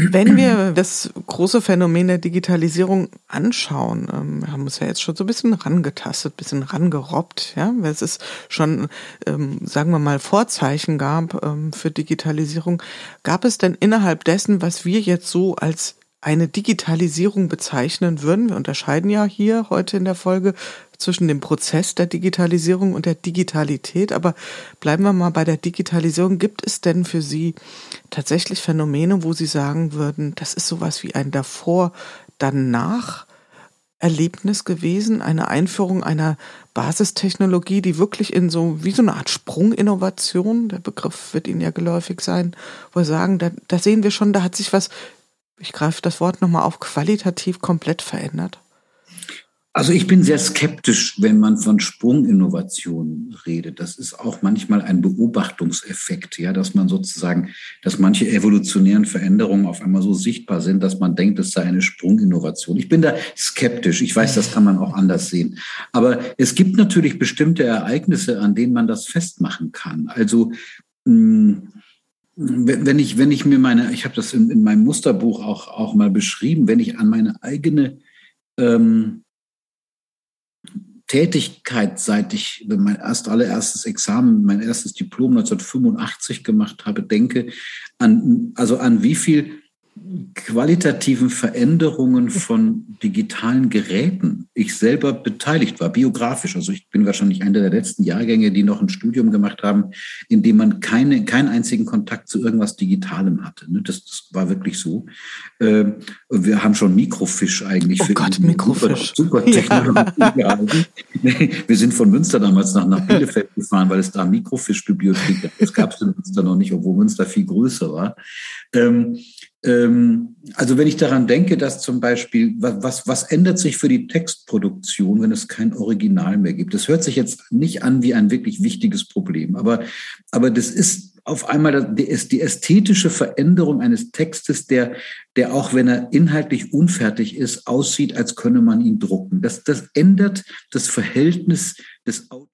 Wenn wir das große Phänomen der Digitalisierung anschauen, ähm, haben uns ja jetzt schon so ein bisschen rangetastet, bisschen rangerobbt, ja, weil es ist schon, ähm, sagen wir mal, Vorzeichen gab ähm, für Digitalisierung. Gab es denn innerhalb dessen, was wir jetzt so als eine Digitalisierung bezeichnen würden, wir unterscheiden ja hier heute in der Folge zwischen dem Prozess der Digitalisierung und der Digitalität. Aber bleiben wir mal bei der Digitalisierung. Gibt es denn für Sie tatsächlich Phänomene, wo Sie sagen würden, das ist sowas wie ein davor, danach Erlebnis gewesen, eine Einführung einer Basistechnologie, die wirklich in so, wie so eine Art Sprunginnovation, der Begriff wird Ihnen ja geläufig sein, wo wir sagen, da, da sehen wir schon, da hat sich was, ich greife das Wort nochmal auf, qualitativ komplett verändert? Also ich bin sehr skeptisch, wenn man von Sprunginnovation redet. Das ist auch manchmal ein Beobachtungseffekt, ja, dass man sozusagen, dass manche evolutionären Veränderungen auf einmal so sichtbar sind, dass man denkt, es sei eine Sprunginnovation. Ich bin da skeptisch. Ich weiß, das kann man auch anders sehen. Aber es gibt natürlich bestimmte Ereignisse, an denen man das festmachen kann. Also hm, wenn ich, wenn ich mir meine, ich habe das in, in meinem Musterbuch auch, auch mal beschrieben, wenn ich an meine eigene ähm, Tätigkeit, seit ich mein erst allererstes Examen, mein erstes Diplom 1985 gemacht habe, denke, an, also an wie viel qualitativen Veränderungen von digitalen Geräten ich selber beteiligt war, biografisch. Also ich bin wahrscheinlich einer der letzten Jahrgänge, die noch ein Studium gemacht haben, in dem man keine, keinen einzigen Kontakt zu irgendwas Digitalem hatte. Ne? Das, das war wirklich so. Ähm, wir haben schon Mikrofisch eigentlich. Oh für Gott, Mikrofisch. Super, super Technologie. Wir sind von Münster damals nach, nach Bielefeld gefahren, weil es da Mikrofischbibliothek gab. Das gab es in Münster noch nicht, obwohl Münster viel größer war. Ähm, also wenn ich daran denke, dass zum Beispiel, was, was ändert sich für die Textproduktion, wenn es kein Original mehr gibt? Das hört sich jetzt nicht an wie ein wirklich wichtiges Problem, aber, aber das ist auf einmal die, die ästhetische Veränderung eines Textes, der, der auch wenn er inhaltlich unfertig ist, aussieht, als könne man ihn drucken. Das, das ändert das Verhältnis des Autors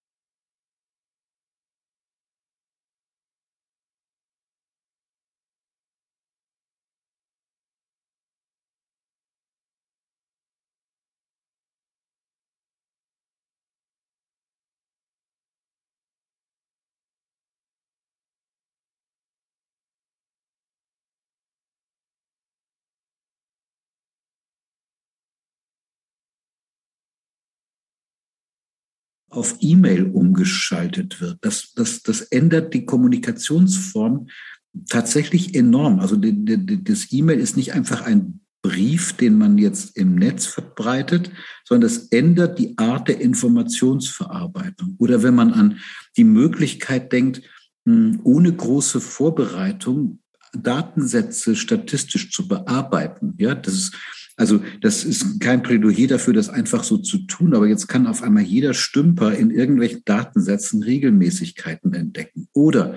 auf E-Mail umgeschaltet wird. Das, das, das ändert die Kommunikationsform tatsächlich enorm. Also die, die, das E-Mail ist nicht einfach ein Brief, den man jetzt im Netz verbreitet, sondern es ändert die Art der Informationsverarbeitung. Oder wenn man an die Möglichkeit denkt, hm, ohne große Vorbereitung Datensätze statistisch zu bearbeiten. Ja, das ist also das ist kein Plädoyer dafür, das einfach so zu tun, aber jetzt kann auf einmal jeder Stümper in irgendwelchen Datensätzen Regelmäßigkeiten entdecken. Oder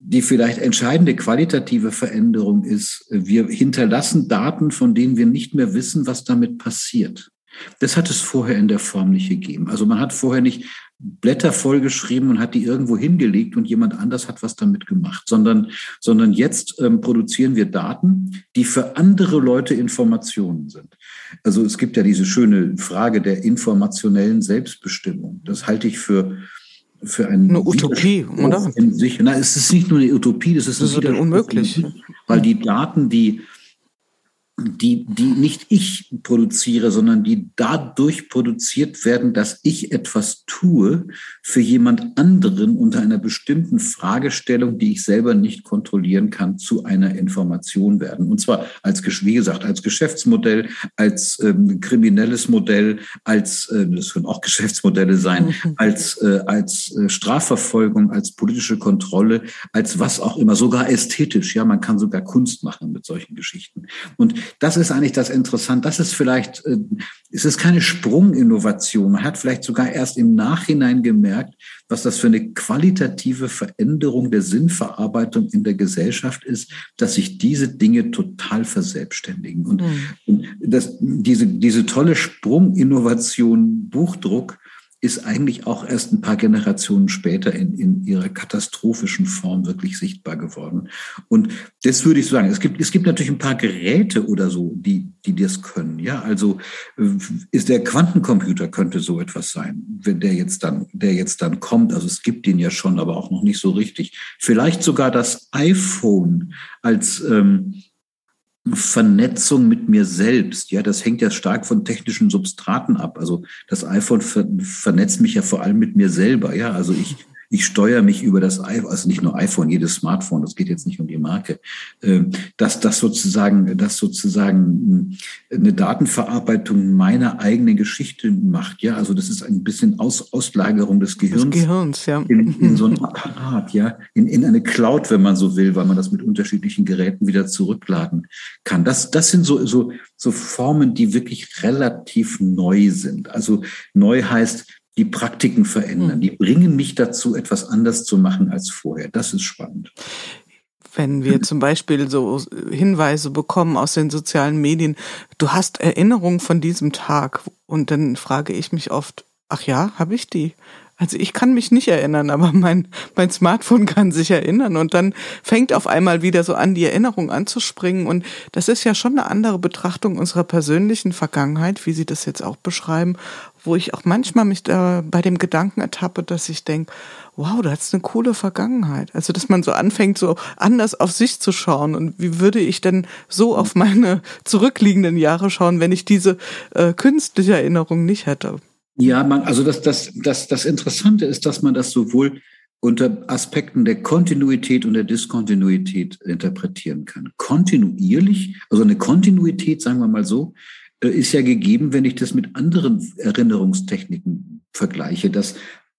die vielleicht entscheidende qualitative Veränderung ist, wir hinterlassen Daten, von denen wir nicht mehr wissen, was damit passiert. Das hat es vorher in der Form nicht gegeben. Also man hat vorher nicht Blätter vollgeschrieben und hat die irgendwo hingelegt und jemand anders hat was damit gemacht, sondern, sondern jetzt ähm, produzieren wir Daten, die für andere Leute Informationen sind. Also es gibt ja diese schöne Frage der informationellen Selbstbestimmung. Das halte ich für, für ein eine Utopie, oder? In sich. Na, es ist nicht nur eine Utopie, das ist, das ist unmöglich. Weil die Daten, die die, die nicht ich produziere, sondern die dadurch produziert werden, dass ich etwas tue für jemand anderen unter einer bestimmten Fragestellung, die ich selber nicht kontrollieren kann, zu einer Information werden. Und zwar als, wie gesagt, als Geschäftsmodell, als ähm, kriminelles Modell, als, äh, das können auch Geschäftsmodelle sein, mhm. als, äh, als äh, Strafverfolgung, als politische Kontrolle, als was auch immer, sogar ästhetisch. Ja, man kann sogar Kunst machen mit solchen Geschichten. Und das ist eigentlich das Interessante. Das ist vielleicht, äh, es ist keine Sprunginnovation. Man hat vielleicht sogar erst im Nachhinein gemerkt, was das für eine qualitative Veränderung der Sinnverarbeitung in der Gesellschaft ist, dass sich diese Dinge total verselbstständigen. Und, mhm. das, diese, diese tolle Sprunginnovation Buchdruck, ist eigentlich auch erst ein paar Generationen später in, in ihrer katastrophischen Form wirklich sichtbar geworden. Und das würde ich sagen. Es gibt, es gibt natürlich ein paar Geräte oder so, die, die das können. Ja, also äh, ist der Quantencomputer könnte so etwas sein, wenn der jetzt dann, der jetzt dann kommt. Also es gibt ihn ja schon, aber auch noch nicht so richtig. Vielleicht sogar das iPhone als, ähm, Vernetzung mit mir selbst. Ja, das hängt ja stark von technischen Substraten ab. Also das iPhone ver vernetzt mich ja vor allem mit mir selber. Ja, also ich ich steuere mich über das iPhone, also nicht nur iPhone, jedes Smartphone, das geht jetzt nicht um die Marke, ähm, dass das sozusagen, dass sozusagen eine Datenverarbeitung meiner eigenen Geschichte macht. Ja, also das ist ein bisschen Aus, Auslagerung des Gehirns. Des Gehirns, ja. In, in so ein Apparat, ja, in, in eine Cloud, wenn man so will, weil man das mit unterschiedlichen Geräten wieder zurückladen kann. Das, das sind so, so, so Formen, die wirklich relativ neu sind. Also neu heißt, die Praktiken verändern. Hm. Die bringen mich dazu, etwas anders zu machen als vorher. Das ist spannend. Wenn wir zum Beispiel so Hinweise bekommen aus den sozialen Medien, du hast Erinnerungen von diesem Tag und dann frage ich mich oft, ach ja, habe ich die? Also ich kann mich nicht erinnern, aber mein, mein Smartphone kann sich erinnern und dann fängt auf einmal wieder so an, die Erinnerung anzuspringen und das ist ja schon eine andere Betrachtung unserer persönlichen Vergangenheit, wie Sie das jetzt auch beschreiben, wo ich auch manchmal mich da bei dem Gedanken ertappe, dass ich denke, wow, du hast eine coole Vergangenheit. Also, dass man so anfängt, so anders auf sich zu schauen. Und wie würde ich denn so auf meine zurückliegenden Jahre schauen, wenn ich diese äh, künstliche Erinnerung nicht hätte? Ja, man, also das, das, das, das Interessante ist, dass man das sowohl unter Aspekten der Kontinuität und der Diskontinuität interpretieren kann. Kontinuierlich, also eine Kontinuität, sagen wir mal so, äh, ist ja gegeben, wenn ich das mit anderen Erinnerungstechniken vergleiche. Das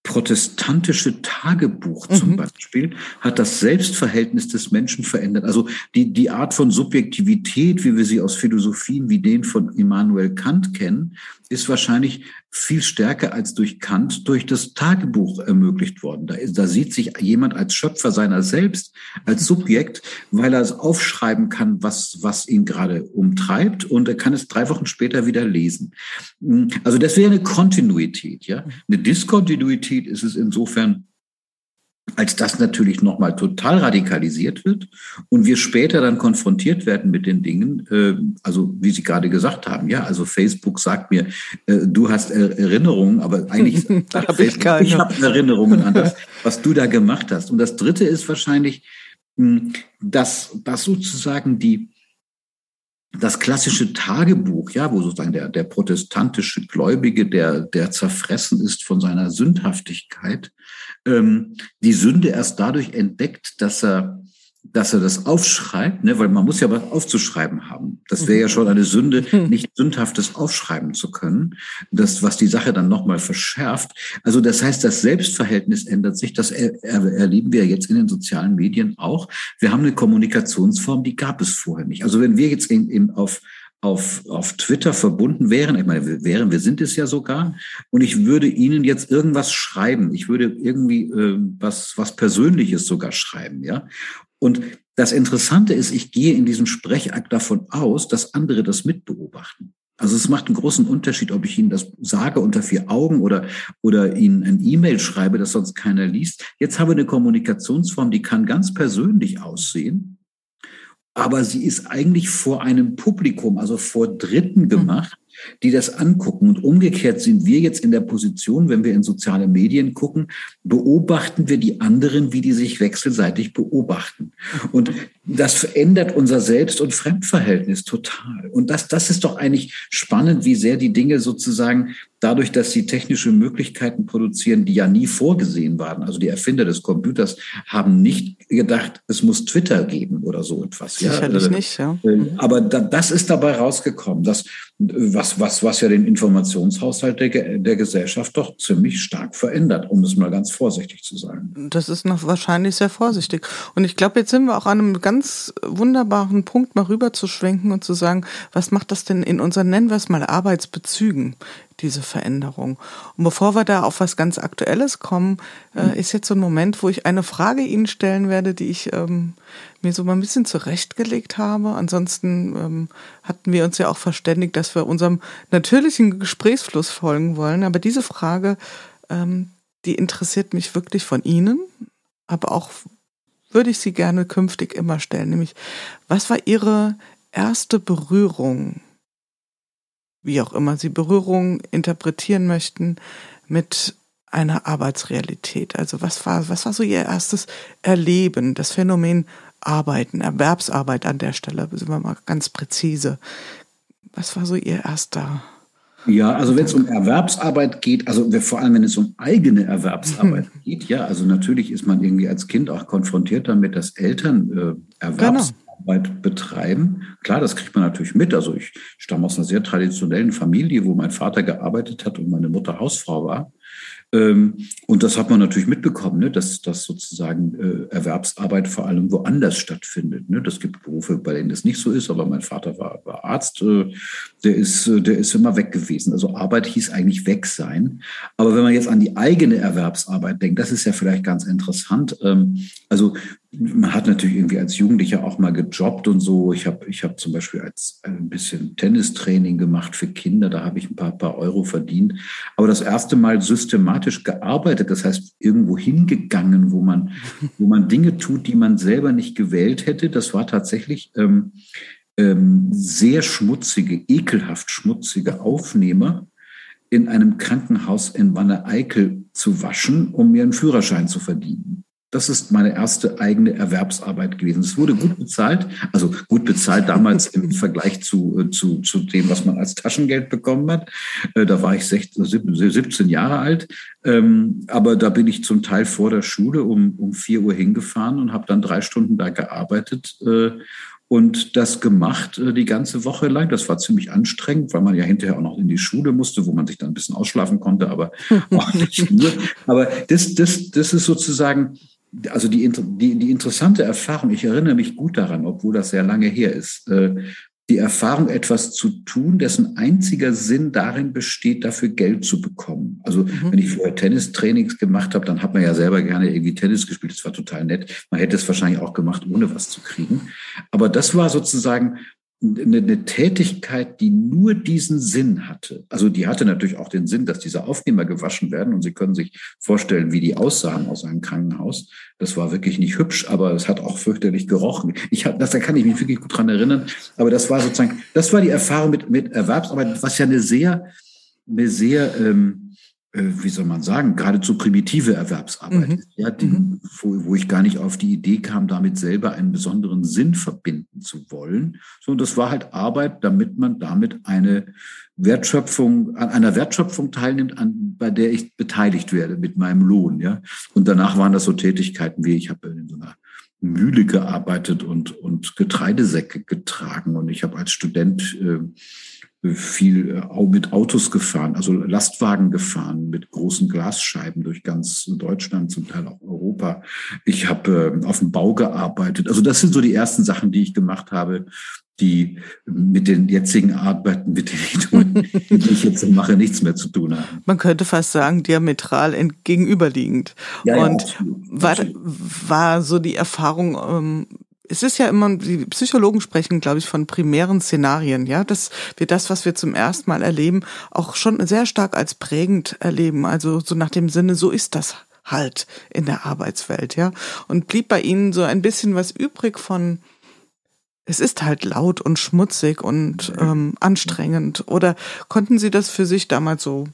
protestantische Tagebuch zum mhm. Beispiel hat das Selbstverhältnis des Menschen verändert. Also die, die Art von Subjektivität, wie wir sie aus Philosophien wie den von Immanuel Kant kennen, ist wahrscheinlich viel stärker als durch Kant durch das Tagebuch ermöglicht worden. Da, da sieht sich jemand als Schöpfer seiner selbst, als Subjekt, weil er es aufschreiben kann, was, was ihn gerade umtreibt und er kann es drei Wochen später wieder lesen. Also das wäre eine Kontinuität, ja. Eine Diskontinuität ist es insofern, als das natürlich nochmal total radikalisiert wird und wir später dann konfrontiert werden mit den Dingen, äh, also wie Sie gerade gesagt haben, ja, also Facebook sagt mir, äh, du hast Erinnerungen, aber eigentlich hab ich, ich habe Erinnerungen an das, was du da gemacht hast. Und das Dritte ist wahrscheinlich, hm, dass, dass sozusagen die das klassische Tagebuch, ja, wo sozusagen der, der protestantische Gläubige, der, der zerfressen ist von seiner Sündhaftigkeit, ähm, die Sünde erst dadurch entdeckt, dass er dass er das aufschreibt, ne, weil man muss ja was aufzuschreiben haben. Das wäre ja schon eine Sünde, hm. nicht sündhaftes aufschreiben zu können, das, was die Sache dann nochmal verschärft. Also das heißt, das Selbstverhältnis ändert sich. Das er, er, erleben wir jetzt in den sozialen Medien auch. Wir haben eine Kommunikationsform, die gab es vorher nicht. Also wenn wir jetzt in, in, auf auf, auf Twitter verbunden wären, ich meine, wir wären, wir sind es ja sogar, und ich würde Ihnen jetzt irgendwas schreiben. Ich würde irgendwie äh, was, was Persönliches sogar schreiben, ja. Und das Interessante ist, ich gehe in diesem Sprechakt davon aus, dass andere das mitbeobachten. Also es macht einen großen Unterschied, ob ich Ihnen das sage unter vier Augen oder, oder Ihnen ein E-Mail schreibe, das sonst keiner liest. Jetzt habe ich eine Kommunikationsform, die kann ganz persönlich aussehen aber sie ist eigentlich vor einem Publikum, also vor Dritten mhm. gemacht, die das angucken. Und umgekehrt sind wir jetzt in der Position, wenn wir in soziale Medien gucken, beobachten wir die anderen, wie die sich wechselseitig beobachten. Und das verändert unser Selbst- und Fremdverhältnis total. Und das, das ist doch eigentlich spannend, wie sehr die Dinge sozusagen dadurch, dass sie technische Möglichkeiten produzieren, die ja nie vorgesehen waren. Also die Erfinder des Computers haben nicht gedacht, es muss Twitter geben oder so etwas. Sicherlich ja. nicht, ja. Äh, aber da, das ist dabei rausgekommen, dass, was, was, was ja den Informationshaushalt der, der Gesellschaft doch ziemlich stark verändert, um es mal ganz vorsichtig zu sagen. Das ist noch wahrscheinlich sehr vorsichtig. Und ich glaube, jetzt sind wir auch an einem ganz wunderbaren Punkt, mal rüber zu schwenken und zu sagen, was macht das denn in unseren, nennen wir es mal, Arbeitsbezügen? Diese Veränderung. Und bevor wir da auf was ganz Aktuelles kommen, äh, ist jetzt so ein Moment, wo ich eine Frage Ihnen stellen werde, die ich ähm, mir so mal ein bisschen zurechtgelegt habe. Ansonsten ähm, hatten wir uns ja auch verständigt, dass wir unserem natürlichen Gesprächsfluss folgen wollen. Aber diese Frage, ähm, die interessiert mich wirklich von Ihnen, aber auch würde ich sie gerne künftig immer stellen. Nämlich, was war Ihre erste Berührung wie auch immer Sie Berührung interpretieren möchten, mit einer Arbeitsrealität. Also was war, was war so Ihr erstes Erleben, das Phänomen Arbeiten, Erwerbsarbeit an der Stelle, sind wir mal ganz präzise. Was war so Ihr erster? Ja, also wenn es um Erwerbsarbeit geht, also vor allem wenn es um eigene Erwerbsarbeit geht, ja, also natürlich ist man irgendwie als Kind auch konfrontiert damit, dass Eltern äh, Erwerbsarbeit genau Arbeit betreiben. Klar, das kriegt man natürlich mit. Also ich stamme aus einer sehr traditionellen Familie, wo mein Vater gearbeitet hat und meine Mutter Hausfrau war. Ähm, und das hat man natürlich mitbekommen, ne, dass, dass sozusagen äh, Erwerbsarbeit vor allem woanders stattfindet. Ne. Das gibt Berufe, bei denen das nicht so ist, aber mein Vater war, Arzt, äh, der, ist, äh, der ist immer weg gewesen. Also Arbeit hieß eigentlich weg sein. Aber wenn man jetzt an die eigene Erwerbsarbeit denkt, das ist ja vielleicht ganz interessant. Ähm, also man hat natürlich irgendwie als Jugendlicher auch mal gejobbt und so. Ich habe ich hab zum Beispiel als ein bisschen Tennistraining gemacht für Kinder, da habe ich ein paar, paar Euro verdient. Aber das erste Mal systematisch gearbeitet, das heißt irgendwo hingegangen, wo man, wo man Dinge tut, die man selber nicht gewählt hätte, das war tatsächlich ähm, ähm, sehr schmutzige, ekelhaft schmutzige Aufnehmer in einem Krankenhaus in Wanne-Eickel zu waschen, um mir einen Führerschein zu verdienen. Das ist meine erste eigene Erwerbsarbeit gewesen. Es wurde gut bezahlt, also gut bezahlt damals im Vergleich zu, äh, zu, zu dem, was man als Taschengeld bekommen hat. Äh, da war ich 16, 17 Jahre alt. Ähm, aber da bin ich zum Teil vor der Schule um, um 4 Uhr hingefahren und habe dann drei Stunden da gearbeitet äh, und das gemacht die ganze Woche lang. Das war ziemlich anstrengend, weil man ja hinterher auch noch in die Schule musste, wo man sich dann ein bisschen ausschlafen konnte, aber auch nicht nur. Aber das, das, das ist sozusagen also die, die, die interessante Erfahrung, ich erinnere mich gut daran, obwohl das sehr lange her ist, äh, die Erfahrung, etwas zu tun, dessen einziger Sinn darin besteht, dafür Geld zu bekommen. Also mhm. wenn ich vorher Tennistrainings gemacht habe, dann hat man ja selber gerne irgendwie Tennis gespielt. Das war total nett. Man hätte es wahrscheinlich auch gemacht, ohne was zu kriegen. Aber das war sozusagen eine, eine Tätigkeit, die nur diesen Sinn hatte. Also die hatte natürlich auch den Sinn, dass diese Aufnehmer gewaschen werden und Sie können sich vorstellen, wie die aussahen aus einem Krankenhaus. Das war wirklich nicht hübsch, aber es hat auch fürchterlich gerochen. Ich hab, das, da kann ich mich wirklich gut dran erinnern. Aber das war sozusagen, das war die Erfahrung mit, mit Erwerbsarbeit, was ja eine sehr, eine sehr, ähm, äh, wie soll man sagen, geradezu primitive Erwerbsarbeit mhm. ja, die, mhm. wo, wo, ich gar nicht auf die Idee kam, damit selber einen besonderen Sinn verbinden zu wollen, sondern das war halt Arbeit, damit man damit eine Wertschöpfung, an einer Wertschöpfung teilnimmt, an, bei der ich beteiligt werde mit meinem Lohn. Ja? Und danach waren das so Tätigkeiten wie, ich habe in so einer Mühle gearbeitet und, und Getreidesäcke getragen und ich habe als Student äh, viel äh, mit Autos gefahren, also Lastwagen gefahren mit großen Glasscheiben durch ganz Deutschland, zum Teil auch Europa. Ich habe äh, auf dem Bau gearbeitet. Also das sind so die ersten Sachen, die ich gemacht habe, die mit den jetzigen Arbeiten, mit denen ich, die ich jetzt mache, nichts mehr zu tun haben. Man könnte fast sagen, diametral entgegenüberliegend. Ja, Und ja, absolut, war, war so die Erfahrung, ähm, es ist ja immer, die Psychologen sprechen, glaube ich, von primären Szenarien, ja, dass wir das, was wir zum ersten Mal erleben, auch schon sehr stark als prägend erleben. Also so nach dem Sinne, so ist das halt in der Arbeitswelt, ja. Und blieb bei Ihnen so ein bisschen was übrig von es ist halt laut und schmutzig und ähm, anstrengend. Oder konnten Sie das für sich damals so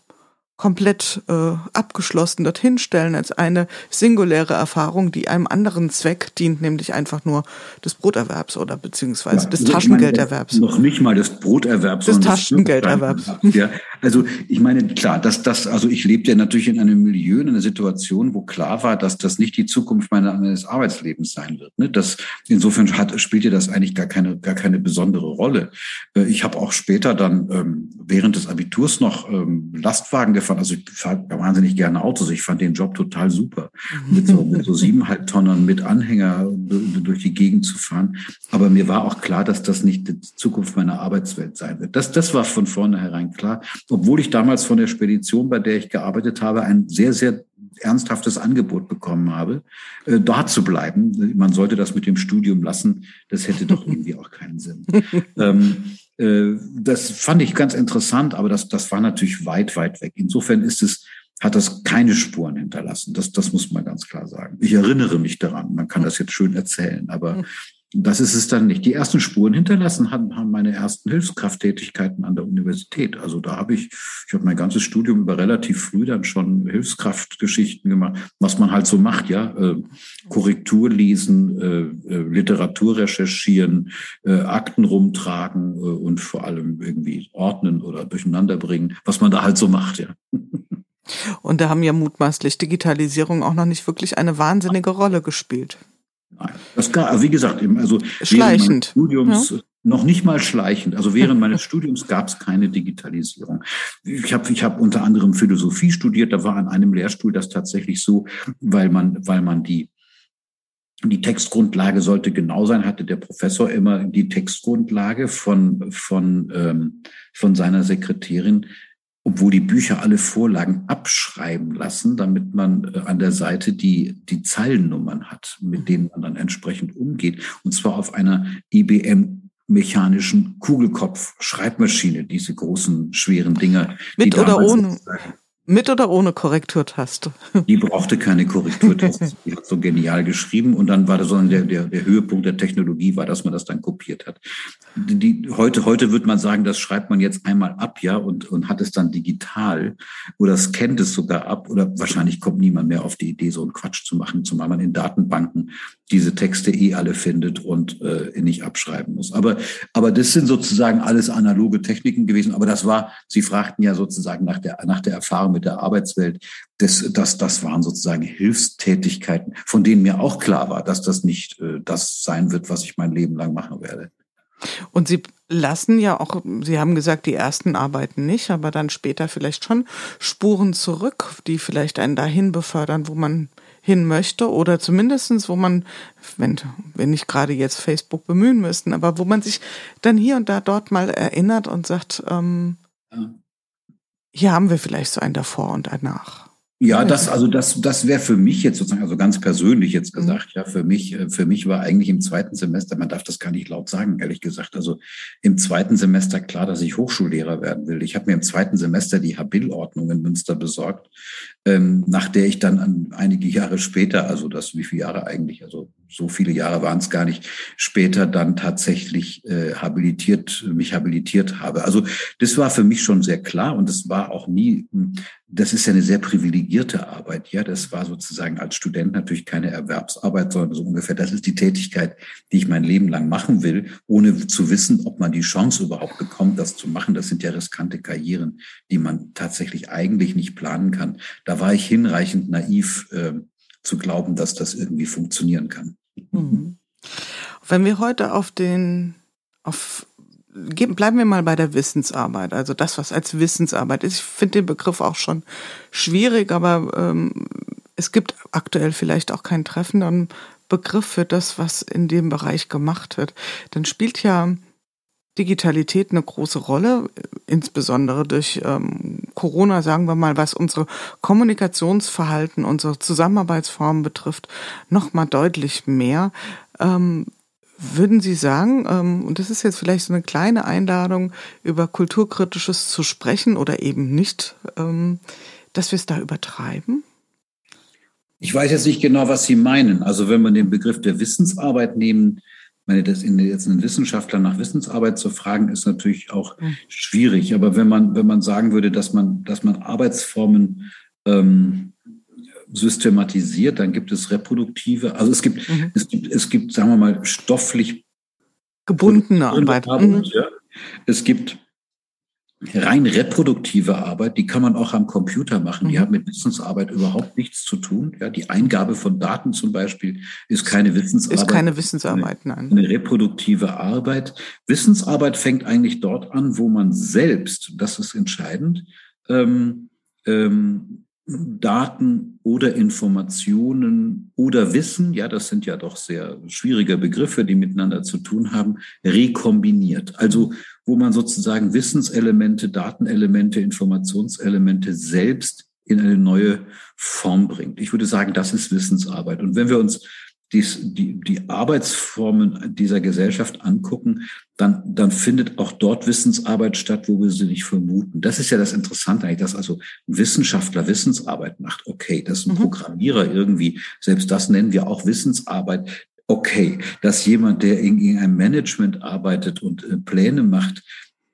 komplett äh, abgeschlossen dorthin stellen als eine singuläre Erfahrung, die einem anderen Zweck dient, nämlich einfach nur des Broterwerbs oder beziehungsweise ja, des also Taschengelderwerbs. Meine, noch nicht mal des Broterwerbs, des Taschengelderwerbs. Ja, also ich meine, klar, dass das, also ich lebte ja natürlich in einem Milieu, in einer Situation, wo klar war, dass das nicht die Zukunft meines Arbeitslebens sein wird. Ne? Das insofern hat, spielte das eigentlich gar keine, gar keine besondere Rolle. Äh, ich habe auch später dann ähm, während des Abiturs noch ähm, Lastwagen gefahren gefahren. Also ich fahre wahnsinnig gerne Autos. Ich fand den Job total super, mit so, mit so siebeneinhalb Tonnen mit Anhänger durch die Gegend zu fahren. Aber mir war auch klar, dass das nicht die Zukunft meiner Arbeitswelt sein wird. Das, das war von vornherein klar. Obwohl ich damals von der Spedition, bei der ich gearbeitet habe, ein sehr, sehr ernsthaftes Angebot bekommen habe, äh, dort zu bleiben. Man sollte das mit dem Studium lassen. Das hätte doch irgendwie auch keinen Sinn. ähm, äh, das fand ich ganz interessant, aber das, das war natürlich weit, weit weg. Insofern ist es, hat das keine Spuren hinterlassen. Das, das muss man ganz klar sagen. Ich erinnere mich daran. Man kann das jetzt schön erzählen, aber hm. Das ist es dann nicht. Die ersten Spuren hinterlassen haben, haben meine ersten Hilfskrafttätigkeiten an der Universität. Also da habe ich, ich habe mein ganzes Studium über relativ früh dann schon Hilfskraftgeschichten gemacht, was man halt so macht, ja. Äh, Korrektur lesen, äh, äh, Literatur recherchieren, äh, Akten rumtragen äh, und vor allem irgendwie ordnen oder durcheinander bringen, was man da halt so macht, ja. Und da haben ja mutmaßlich Digitalisierung auch noch nicht wirklich eine wahnsinnige Rolle gespielt. Nein, das gar, also wie gesagt, also schleichend. Studiums ja. noch nicht mal schleichend. Also während meines Studiums gab es keine Digitalisierung. Ich habe ich hab unter anderem Philosophie studiert. Da war an einem Lehrstuhl das tatsächlich so, weil man, weil man die die Textgrundlage sollte genau sein, hatte der Professor immer die Textgrundlage von, von, ähm, von seiner Sekretärin obwohl die Bücher alle Vorlagen abschreiben lassen, damit man äh, an der Seite die, die Zeilennummern hat, mit denen man dann entsprechend umgeht. Und zwar auf einer IBM mechanischen Kugelkopf-Schreibmaschine, diese großen, schweren Dinger. Mit oder ohne? Mit oder ohne Korrekturtaste? Die brauchte keine Korrekturtaste. Die hat so genial geschrieben und dann war das so der, der, der Höhepunkt der Technologie war, dass man das dann kopiert hat. Die, heute, heute würde man sagen, das schreibt man jetzt einmal ab, ja, und, und hat es dann digital oder scannt es sogar ab oder wahrscheinlich kommt niemand mehr auf die Idee, so einen Quatsch zu machen, zumal man in Datenbanken diese Texte eh alle findet und äh, nicht abschreiben muss. Aber, aber das sind sozusagen alles analoge Techniken gewesen. Aber das war, Sie fragten ja sozusagen nach der, nach der Erfahrung mit der Arbeitswelt. Das, das, das waren sozusagen Hilfstätigkeiten, von denen mir auch klar war, dass das nicht äh, das sein wird, was ich mein Leben lang machen werde. Und Sie lassen ja auch, Sie haben gesagt, die ersten arbeiten nicht, aber dann später vielleicht schon Spuren zurück, die vielleicht einen dahin befördern, wo man hin möchte oder zumindestens, wo man, wenn, wenn nicht gerade jetzt Facebook bemühen müssten, aber wo man sich dann hier und da dort mal erinnert und sagt, ähm, ja. hier haben wir vielleicht so ein davor und ein nach. Ja, das, also das, das wäre für mich jetzt sozusagen, also ganz persönlich jetzt mhm. gesagt, ja, für mich, äh, für mich war eigentlich im zweiten Semester, man darf das gar nicht laut sagen, ehrlich gesagt, also im zweiten Semester klar, dass ich Hochschullehrer werden will. Ich habe mir im zweiten Semester die Habil-Ordnung in Münster besorgt, ähm, nach der ich dann an, einige Jahre später, also das, wie viele Jahre eigentlich, also so viele Jahre waren es gar nicht, später dann tatsächlich äh, habilitiert, mich habilitiert habe. Also das war für mich schon sehr klar und es war auch nie hm, das ist ja eine sehr privilegierte Arbeit. Ja, das war sozusagen als Student natürlich keine Erwerbsarbeit, sondern so ungefähr, das ist die Tätigkeit, die ich mein Leben lang machen will, ohne zu wissen, ob man die Chance überhaupt bekommt, das zu machen. Das sind ja riskante Karrieren, die man tatsächlich eigentlich nicht planen kann. Da war ich hinreichend naiv äh, zu glauben, dass das irgendwie funktionieren kann. Mhm. Wenn wir heute auf den auf bleiben wir mal bei der Wissensarbeit, also das, was als Wissensarbeit ist. Ich finde den Begriff auch schon schwierig, aber ähm, es gibt aktuell vielleicht auch keinen treffenden Begriff für das, was in dem Bereich gemacht wird. Dann spielt ja Digitalität eine große Rolle, insbesondere durch ähm, Corona, sagen wir mal, was unsere Kommunikationsverhalten, unsere Zusammenarbeitsformen betrifft, noch mal deutlich mehr. Ähm, würden Sie sagen, ähm, und das ist jetzt vielleicht so eine kleine Einladung, über Kulturkritisches zu sprechen oder eben nicht, ähm, dass wir es da übertreiben? Ich weiß jetzt nicht genau, was Sie meinen. Also wenn man den Begriff der Wissensarbeit nehmen, meine, das in, jetzt einen Wissenschaftler nach Wissensarbeit zu fragen, ist natürlich auch schwierig. Aber wenn man, wenn man sagen würde, dass man, dass man Arbeitsformen ähm, systematisiert, dann gibt es reproduktive, also es gibt, mhm. es gibt, es gibt, sagen wir mal, stofflich gebundene Arbeit. Arbeit mhm. ja. Es gibt rein reproduktive Arbeit, die kann man auch am Computer machen. Die mhm. hat mit Wissensarbeit überhaupt nichts zu tun. Ja, die Eingabe von Daten zum Beispiel ist keine Wissensarbeit. Ist keine Wissensarbeit, nein. Eine reproduktive Arbeit. Wissensarbeit fängt eigentlich dort an, wo man selbst, das ist entscheidend, ähm, ähm, Daten oder Informationen oder Wissen, ja, das sind ja doch sehr schwierige Begriffe, die miteinander zu tun haben, rekombiniert. Also wo man sozusagen Wissenselemente, Datenelemente, Informationselemente selbst in eine neue Form bringt. Ich würde sagen, das ist Wissensarbeit. Und wenn wir uns dies, die, die Arbeitsformen dieser Gesellschaft angucken, dann, dann findet auch dort Wissensarbeit statt, wo wir sie nicht vermuten. Das ist ja das Interessante eigentlich, dass also ein Wissenschaftler Wissensarbeit macht. Okay, dass ein mhm. Programmierer irgendwie, selbst das nennen wir auch Wissensarbeit. Okay, dass jemand, der in, einem Management arbeitet und äh, Pläne macht,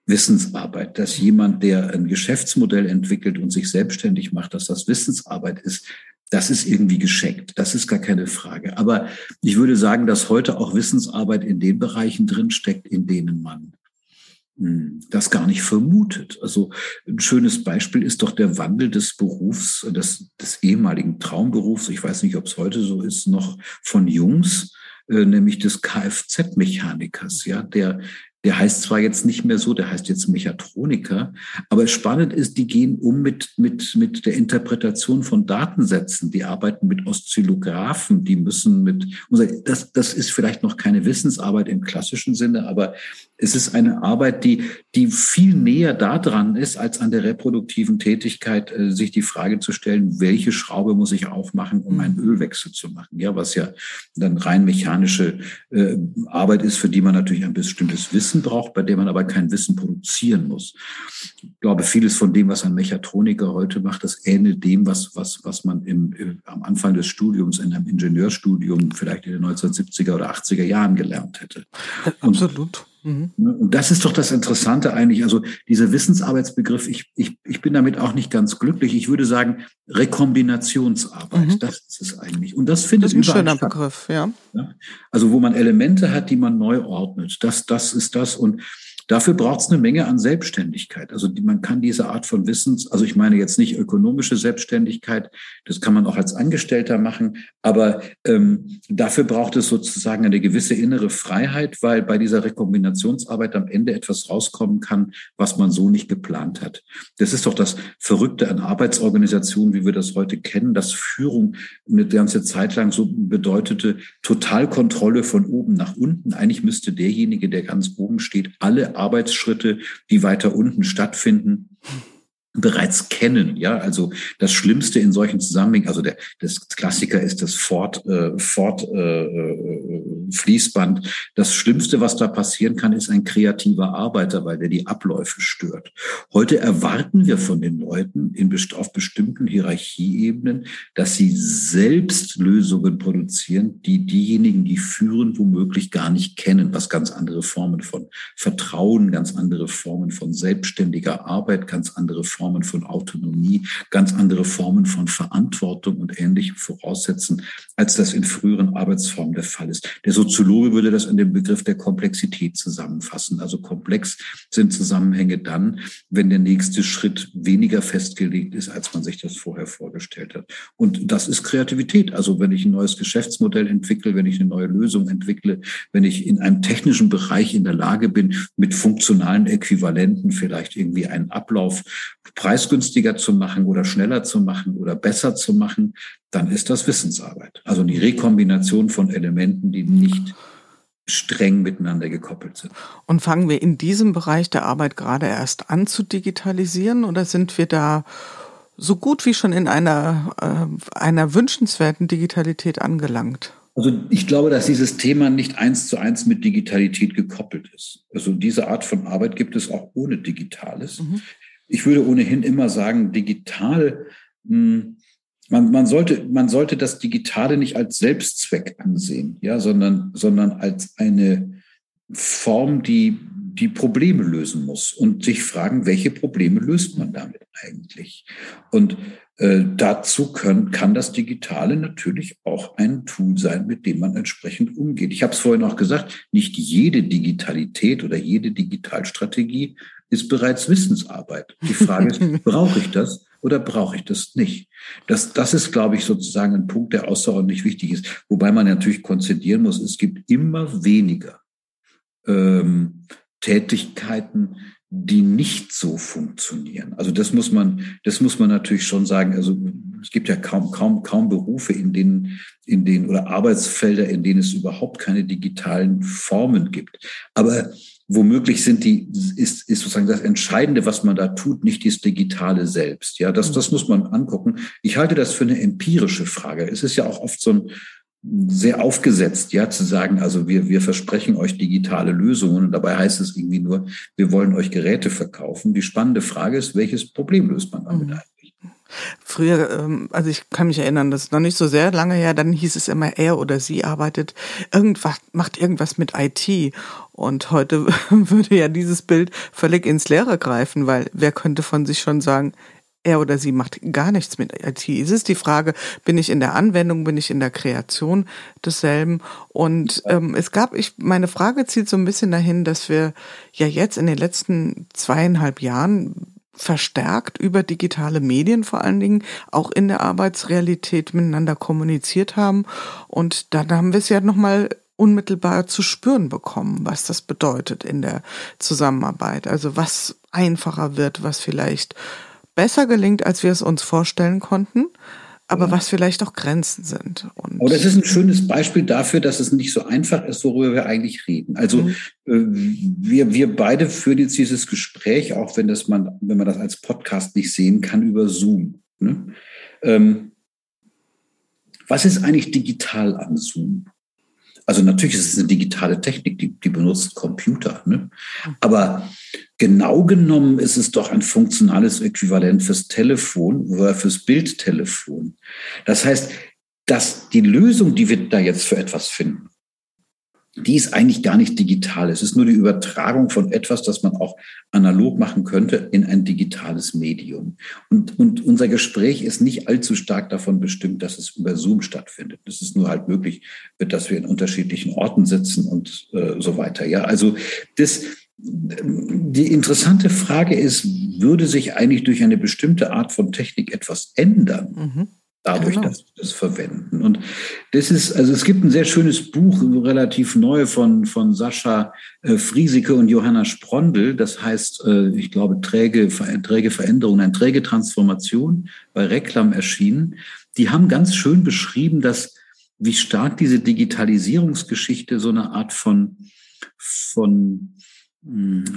Wissensarbeit, dass jemand, der ein Geschäftsmodell entwickelt und sich selbstständig macht, dass das Wissensarbeit ist, das ist irgendwie geschenkt. Das ist gar keine Frage. Aber ich würde sagen, dass heute auch Wissensarbeit in den Bereichen drinsteckt, in denen man hm, das gar nicht vermutet. Also ein schönes Beispiel ist doch der Wandel des Berufs, des, des ehemaligen Traumberufs, ich weiß nicht, ob es heute so ist, noch von Jungs, äh, nämlich des Kfz-Mechanikers, ja, der der heißt zwar jetzt nicht mehr so, der heißt jetzt Mechatroniker, aber spannend ist, die gehen um mit, mit, mit der Interpretation von Datensätzen. Die arbeiten mit Oszillographen, die müssen mit, das, das ist vielleicht noch keine Wissensarbeit im klassischen Sinne, aber es ist eine Arbeit, die, die viel näher daran ist, als an der reproduktiven Tätigkeit, äh, sich die Frage zu stellen, welche Schraube muss ich aufmachen, um einen mhm. Ölwechsel zu machen? Ja, was ja dann rein mechanische äh, Arbeit ist, für die man natürlich ein bestimmtes Wissen braucht, bei der man aber kein Wissen produzieren muss. Ich glaube, vieles von dem, was ein Mechatroniker heute macht, das ähnelt dem, was, was, was man im, im am Anfang des Studiums in einem Ingenieurstudium vielleicht in den 1970er oder 80er Jahren gelernt hätte. Absolut. Mhm. Und das ist doch das Interessante eigentlich. Also dieser Wissensarbeitsbegriff, ich, ich, ich bin damit auch nicht ganz glücklich. Ich würde sagen, Rekombinationsarbeit, mhm. das ist es eigentlich. Und das findet das ist ein schöner statt. Begriff, ja. Also wo man Elemente hat, die man neu ordnet. Das, das ist das. Und Dafür braucht es eine Menge an Selbstständigkeit. Also die, man kann diese Art von Wissens, also ich meine jetzt nicht ökonomische Selbstständigkeit, das kann man auch als Angestellter machen, aber ähm, dafür braucht es sozusagen eine gewisse innere Freiheit, weil bei dieser Rekombinationsarbeit am Ende etwas rauskommen kann, was man so nicht geplant hat. Das ist doch das Verrückte an Arbeitsorganisationen, wie wir das heute kennen, dass Führung eine ganze Zeit lang so bedeutete Totalkontrolle von oben nach unten. Eigentlich müsste derjenige, der ganz oben steht, alle Arbeitsschritte, die weiter unten stattfinden, bereits kennen. Ja, also das Schlimmste in solchen Zusammenhängen, also der das Klassiker ist das Ford äh, Ford äh, äh, Fließband. Das Schlimmste, was da passieren kann, ist ein kreativer Arbeiter, weil der die Abläufe stört. Heute erwarten wir von den Leuten in, auf bestimmten Hierarchieebenen, dass sie selbst Lösungen produzieren, die diejenigen, die führen, womöglich gar nicht kennen, was ganz andere Formen von Vertrauen, ganz andere Formen von selbstständiger Arbeit, ganz andere Formen von Autonomie, ganz andere Formen von Verantwortung und ähnlichem voraussetzen, als das in früheren Arbeitsformen der Fall ist. Der Soziologe würde das in dem Begriff der Komplexität zusammenfassen. Also komplex sind Zusammenhänge dann, wenn der nächste Schritt weniger festgelegt ist, als man sich das vorher vorgestellt hat. Und das ist Kreativität. Also wenn ich ein neues Geschäftsmodell entwickle, wenn ich eine neue Lösung entwickle, wenn ich in einem technischen Bereich in der Lage bin, mit funktionalen Äquivalenten vielleicht irgendwie einen Ablauf preisgünstiger zu machen oder schneller zu machen oder besser zu machen, dann ist das Wissensarbeit. Also die Rekombination von Elementen, die nicht streng miteinander gekoppelt sind. Und fangen wir in diesem Bereich der Arbeit gerade erst an zu digitalisieren oder sind wir da so gut wie schon in einer, äh, einer wünschenswerten Digitalität angelangt? Also ich glaube, dass dieses Thema nicht eins zu eins mit Digitalität gekoppelt ist. Also diese Art von Arbeit gibt es auch ohne Digitales. Mhm. Ich würde ohnehin immer sagen, digital mh, hm, man, man, sollte, man sollte das Digitale nicht als Selbstzweck ansehen, ja, sondern, sondern als eine Form, die die Probleme lösen muss und sich fragen, welche Probleme löst man damit eigentlich? Und äh, dazu können, kann das Digitale natürlich auch ein Tool sein, mit dem man entsprechend umgeht. Ich habe es vorhin auch gesagt, nicht jede Digitalität oder jede Digitalstrategie ist bereits Wissensarbeit. Die Frage ist, brauche ich das oder brauche ich das nicht? Das, das ist, glaube ich, sozusagen ein Punkt, der außerordentlich wichtig ist. Wobei man natürlich konzidieren muss, es gibt immer weniger ähm, Tätigkeiten, die nicht so funktionieren. Also das muss man, das muss man natürlich schon sagen. Also es gibt ja kaum, kaum, kaum Berufe, in denen, in denen oder Arbeitsfelder, in denen es überhaupt keine digitalen Formen gibt. Aber womöglich sind die, ist, ist sozusagen das Entscheidende, was man da tut, nicht das Digitale selbst. Ja, das, das muss man angucken. Ich halte das für eine empirische Frage. Es ist ja auch oft so ein, sehr aufgesetzt, ja, zu sagen, also wir, wir versprechen euch digitale Lösungen und dabei heißt es irgendwie nur, wir wollen euch Geräte verkaufen. Die spannende Frage ist, welches Problem löst man damit mhm. eigentlich? Früher, ähm, also ich kann mich erinnern, das ist noch nicht so sehr lange her, dann hieß es immer, er oder sie arbeitet irgendwas, macht irgendwas mit IT. Und heute würde ja dieses Bild völlig ins Leere greifen, weil wer könnte von sich schon sagen, er oder sie macht gar nichts mit IT. Es ist die Frage, bin ich in der Anwendung, bin ich in der Kreation desselben? Und ähm, es gab, ich, meine Frage zielt so ein bisschen dahin, dass wir ja jetzt in den letzten zweieinhalb Jahren verstärkt über digitale Medien vor allen Dingen auch in der Arbeitsrealität miteinander kommuniziert haben. Und dann haben wir es ja nochmal unmittelbar zu spüren bekommen, was das bedeutet in der Zusammenarbeit. Also was einfacher wird, was vielleicht besser gelingt, als wir es uns vorstellen konnten, aber ja. was vielleicht auch Grenzen sind. Und aber das ist ein schönes Beispiel dafür, dass es nicht so einfach ist, worüber wir eigentlich reden. Also mhm. äh, wir, wir beide führen jetzt dieses Gespräch, auch wenn das man, wenn man das als Podcast nicht sehen kann, über Zoom. Ne? Ähm, was ist eigentlich digital an Zoom? Also natürlich ist es eine digitale Technik, die, die benutzt Computer. Ne? Aber genau genommen ist es doch ein funktionales Äquivalent fürs Telefon oder fürs Bildtelefon. Das heißt, dass die Lösung, die wir da jetzt für etwas finden, die ist eigentlich gar nicht digital. Es ist nur die Übertragung von etwas, das man auch analog machen könnte, in ein digitales Medium. Und, und unser Gespräch ist nicht allzu stark davon bestimmt, dass es über Zoom stattfindet. Es ist nur halt möglich, dass wir in unterschiedlichen Orten sitzen und äh, so weiter. Ja, also das, die interessante Frage ist, würde sich eigentlich durch eine bestimmte Art von Technik etwas ändern? Mhm dadurch, genau. dass wir das verwenden. Und das ist, also es gibt ein sehr schönes Buch, relativ neu von, von Sascha äh, Friesike und Johanna Sprondel. Das heißt, äh, ich glaube, träge, träge Veränderung, eine träge Transformation bei Reklam erschienen. Die haben ganz schön beschrieben, dass wie stark diese Digitalisierungsgeschichte so eine Art von, von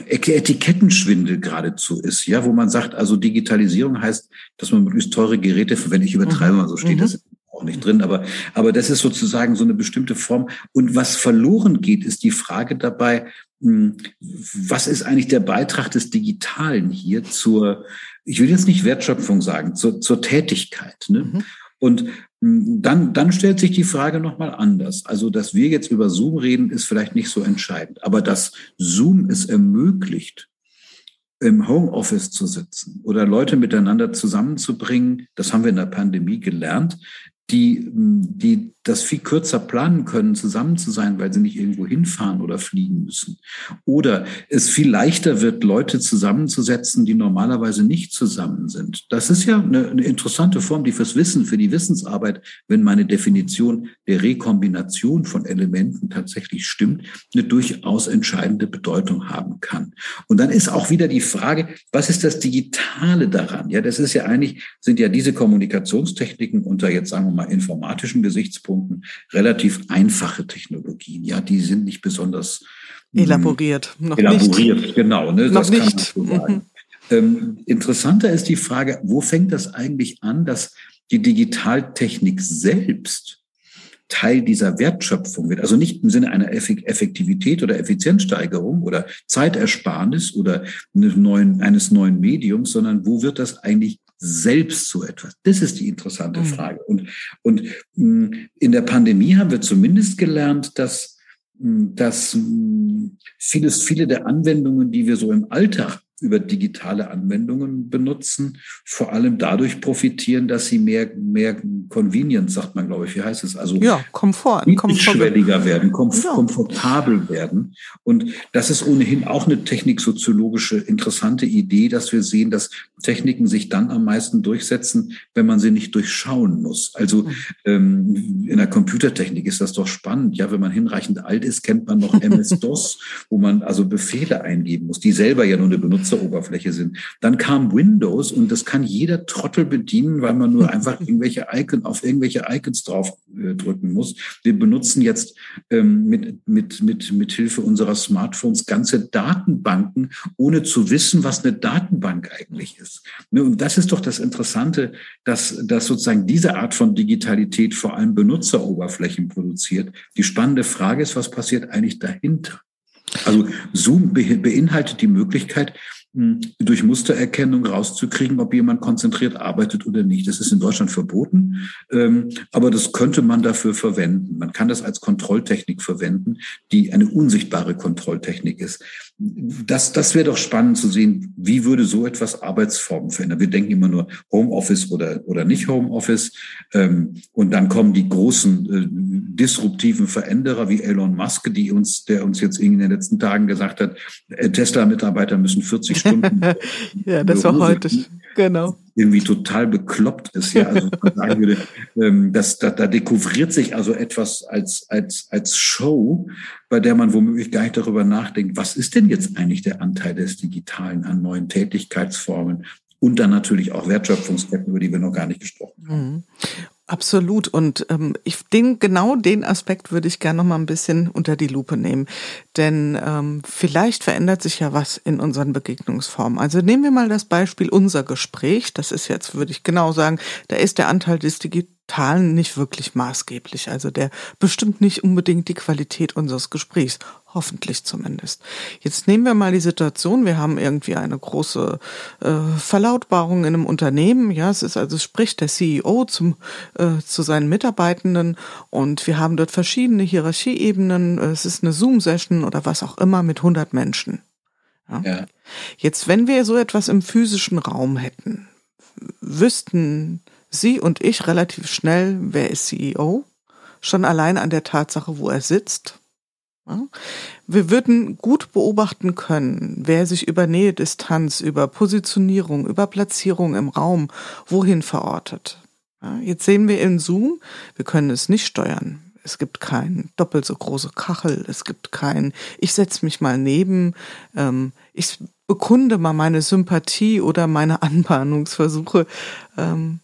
Etikettenschwindel geradezu ist, ja, wo man sagt, also Digitalisierung heißt, dass man möglichst teure Geräte, wenn ich übertreibe, mal so steht mhm. das auch nicht drin, aber, aber das ist sozusagen so eine bestimmte Form. Und was verloren geht, ist die Frage dabei, hm, was ist eigentlich der Beitrag des Digitalen hier zur, ich will jetzt nicht Wertschöpfung sagen, zur, zur Tätigkeit. Ne? Mhm. Und hm, dann, dann stellt sich die Frage nochmal anders. Also, dass wir jetzt über Zoom reden, ist vielleicht nicht so entscheidend. Aber dass Zoom es ermöglicht, im Homeoffice zu sitzen oder Leute miteinander zusammenzubringen, das haben wir in der Pandemie gelernt, die, die das viel kürzer planen können, zusammen zu sein, weil sie nicht irgendwo hinfahren oder fliegen müssen. Oder es viel leichter wird, Leute zusammenzusetzen, die normalerweise nicht zusammen sind. Das ist ja eine, eine interessante Form, die fürs Wissen, für die Wissensarbeit, wenn meine Definition der Rekombination von Elementen tatsächlich stimmt, eine durchaus entscheidende Bedeutung haben kann. Und dann ist auch wieder die Frage, was ist das Digitale daran? Ja, das ist ja eigentlich, sind ja diese Kommunikationstechniken unter jetzt sagen wir mal informatischen Gesichtspunkten Punkten relativ einfache Technologien. Ja, die sind nicht besonders hm, elaboriert. Noch elaboriert, nicht. genau. Ne, noch nicht. So mhm. ähm, interessanter ist die Frage, wo fängt das eigentlich an, dass die Digitaltechnik selbst Teil dieser Wertschöpfung wird. Also nicht im Sinne einer Effektivität oder Effizienzsteigerung oder Zeitersparnis oder eines neuen, eines neuen Mediums, sondern wo wird das eigentlich selbst so etwas? Das ist die interessante mhm. Frage. Und, und mm, in der Pandemie haben wir zumindest gelernt, dass, mm, dass mm, vieles, viele der Anwendungen, die wir so im Alltag über digitale Anwendungen benutzen, vor allem dadurch profitieren, dass sie mehr, mehr Convenience, sagt man, glaube ich, wie heißt es? Also ja, Komfort, niedrigschwelliger werden, komf ja. komfortabel werden. Und das ist ohnehin auch eine techniksoziologische interessante Idee, dass wir sehen, dass Techniken sich dann am meisten durchsetzen, wenn man sie nicht durchschauen muss. Also mhm. ähm, in der Computertechnik ist das doch spannend. Ja, wenn man hinreichend alt ist, kennt man noch MS-DOS, wo man also Befehle eingeben muss, die selber ja nur eine Benutzeroberfläche sind. Dann kam Windows und das kann jeder Trottel bedienen, weil man nur einfach irgendwelche Icon auf irgendwelche Icons drauf äh, drücken muss. Wir benutzen jetzt ähm, mit, mit, mit, mit Hilfe unserer Smartphones ganze Datenbanken, ohne zu wissen, was eine Datenbank eigentlich ist ist. Ne, und das ist doch das Interessante, dass, dass sozusagen diese Art von Digitalität vor allem Benutzeroberflächen produziert. Die spannende Frage ist, was passiert eigentlich dahinter? Also Zoom beinhaltet die Möglichkeit, durch Mustererkennung rauszukriegen, ob jemand konzentriert arbeitet oder nicht. Das ist in Deutschland verboten, ähm, aber das könnte man dafür verwenden. Man kann das als Kontrolltechnik verwenden, die eine unsichtbare Kontrolltechnik ist. Das, das wäre doch spannend zu sehen, wie würde so etwas Arbeitsformen verändern. Wir denken immer nur Homeoffice oder, oder nicht Homeoffice. Ähm, und dann kommen die großen äh, disruptiven Veränderer wie Elon Musk, die uns, der uns jetzt in den letzten Tagen gesagt hat, äh, Tesla-Mitarbeiter müssen 40 Stunden. ja, das war heute, genau. Irgendwie total bekloppt ist, ja. Also man sagen würde, ähm, dass, da, da dekouvriert sich also etwas als, als, als Show, bei der man womöglich gar nicht darüber nachdenkt, was ist denn jetzt eigentlich der Anteil des Digitalen an neuen Tätigkeitsformen? Und dann natürlich auch Wertschöpfungsketten, über die wir noch gar nicht gesprochen haben. Mhm. Absolut. Und ähm, ich den genau den Aspekt würde ich gerne noch mal ein bisschen unter die Lupe nehmen, denn ähm, vielleicht verändert sich ja was in unseren Begegnungsformen. Also nehmen wir mal das Beispiel unser Gespräch. Das ist jetzt, würde ich genau sagen, da ist der Anteil des Digitalen Teilen nicht wirklich maßgeblich. Also der bestimmt nicht unbedingt die Qualität unseres Gesprächs. Hoffentlich zumindest. Jetzt nehmen wir mal die Situation, wir haben irgendwie eine große äh, Verlautbarung in einem Unternehmen. Ja, es ist also spricht der CEO zum, äh, zu seinen Mitarbeitenden und wir haben dort verschiedene Hierarchieebenen. Es ist eine Zoom-Session oder was auch immer mit 100 Menschen. Ja. ja. Jetzt, wenn wir so etwas im physischen Raum hätten, wüssten Sie und ich relativ schnell, wer ist CEO, schon allein an der Tatsache, wo er sitzt. Wir würden gut beobachten können, wer sich über Nähe, Distanz, über Positionierung, über Platzierung im Raum wohin verortet. Jetzt sehen wir in Zoom, wir können es nicht steuern. Es gibt kein doppelt so große Kachel, es gibt kein, ich setze mich mal neben, ähm, ich bekunde mal meine Sympathie oder meine Anbahnungsversuche. Ähm,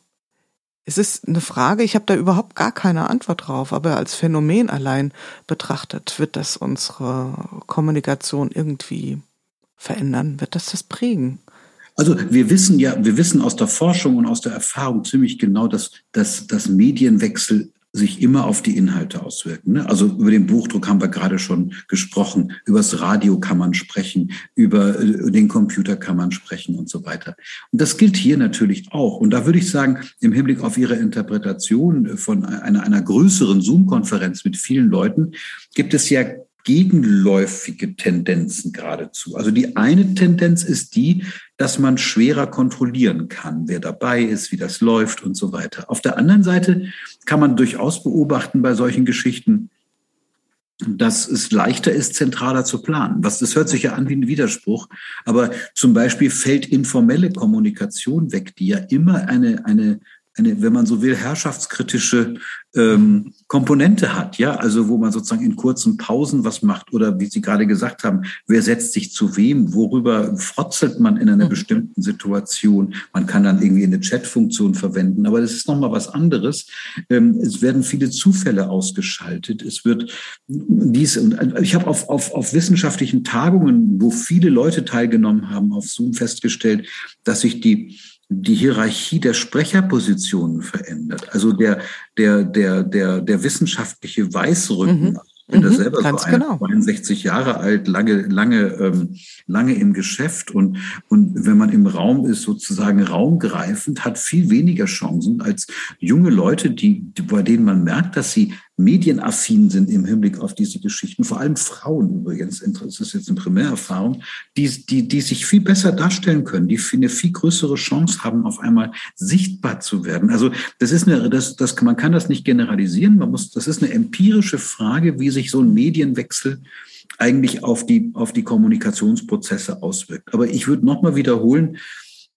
es ist eine Frage, ich habe da überhaupt gar keine Antwort drauf, aber als Phänomen allein betrachtet, wird das unsere Kommunikation irgendwie verändern? Wird das das prägen? Also wir wissen ja, wir wissen aus der Forschung und aus der Erfahrung ziemlich genau, dass, dass, dass Medienwechsel sich immer auf die Inhalte auswirken. Ne? Also über den Buchdruck haben wir gerade schon gesprochen, übers Radio kann man sprechen, über äh, den Computer kann man sprechen und so weiter. Und das gilt hier natürlich auch. Und da würde ich sagen, im Hinblick auf Ihre Interpretation von einer, einer größeren Zoom-Konferenz mit vielen Leuten, gibt es ja gegenläufige Tendenzen geradezu. Also die eine Tendenz ist die, dass man schwerer kontrollieren kann, wer dabei ist, wie das läuft und so weiter. Auf der anderen Seite kann man durchaus beobachten bei solchen Geschichten, dass es leichter ist, zentraler zu planen. Was, das hört sich ja an wie ein Widerspruch, aber zum Beispiel fällt informelle Kommunikation weg, die ja immer eine, eine eine, wenn man so will, herrschaftskritische ähm, Komponente hat, ja, also wo man sozusagen in kurzen Pausen was macht oder wie Sie gerade gesagt haben, wer setzt sich zu wem, worüber frotzelt man in einer mhm. bestimmten Situation. Man kann dann irgendwie eine Chatfunktion verwenden, aber das ist nochmal was anderes. Ähm, es werden viele Zufälle ausgeschaltet. Es wird dies und ich habe auf, auf, auf wissenschaftlichen Tagungen, wo viele Leute teilgenommen haben, auf Zoom festgestellt, dass sich die die Hierarchie der Sprecherpositionen verändert. Also der, der, der, der, der wissenschaftliche Weißrücken, mhm. bin mhm, da selber so genau. 62 Jahre alt, lange, lange, ähm, lange im Geschäft und, und wenn man im Raum ist, sozusagen raumgreifend, hat viel weniger Chancen als junge Leute, die, bei denen man merkt, dass sie medienaffin sind im Hinblick auf diese Geschichten, vor allem Frauen übrigens, das ist jetzt eine Primärerfahrung, die, die, die sich viel besser darstellen können, die eine viel größere Chance haben, auf einmal sichtbar zu werden. Also das ist eine, das, das, man kann das nicht generalisieren, man muss, das ist eine empirische Frage, wie sich so ein Medienwechsel eigentlich auf die, auf die Kommunikationsprozesse auswirkt. Aber ich würde nochmal wiederholen,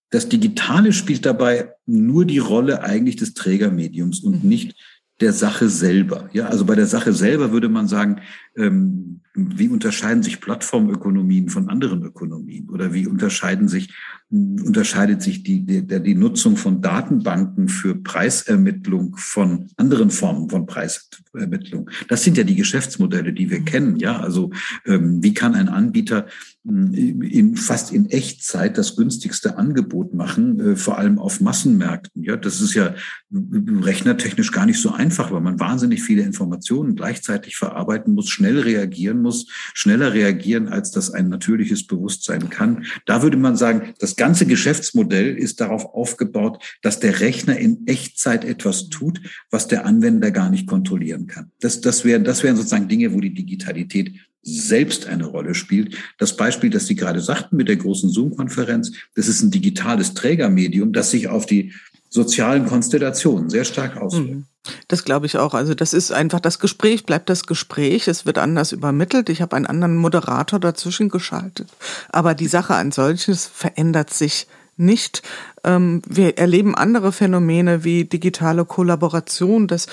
das Digitale spielt dabei nur die Rolle eigentlich des Trägermediums und mhm. nicht der Sache selber. Ja, also bei der Sache selber würde man sagen, ähm, wie unterscheiden sich Plattformökonomien von anderen Ökonomien oder wie unterscheiden sich unterscheidet sich die, die, die Nutzung von Datenbanken für Preisermittlung von anderen Formen von Preisermittlung. Das sind ja die Geschäftsmodelle, die wir kennen. Ja, also ähm, wie kann ein Anbieter in fast in Echtzeit das günstigste Angebot machen, äh, vor allem auf Massenmärkten. Ja, das ist ja rechnertechnisch gar nicht so einfach, weil man wahnsinnig viele Informationen gleichzeitig verarbeiten muss, schnell reagieren muss, schneller reagieren, als das ein natürliches Bewusstsein kann. Da würde man sagen, das ganze Geschäftsmodell ist darauf aufgebaut, dass der Rechner in Echtzeit etwas tut, was der Anwender gar nicht kontrollieren kann. Das, das wären, das wären sozusagen Dinge, wo die Digitalität selbst eine Rolle spielt. Das Beispiel, das Sie gerade sagten mit der großen Zoom-Konferenz, das ist ein digitales Trägermedium, das sich auf die sozialen Konstellationen sehr stark auswirkt. Mhm. Das glaube ich auch. Also das ist einfach das Gespräch, bleibt das Gespräch. Es wird anders übermittelt. Ich habe einen anderen Moderator dazwischen geschaltet. Aber die Sache an solches verändert sich nicht. Ähm, wir erleben andere Phänomene wie digitale Kollaboration, dass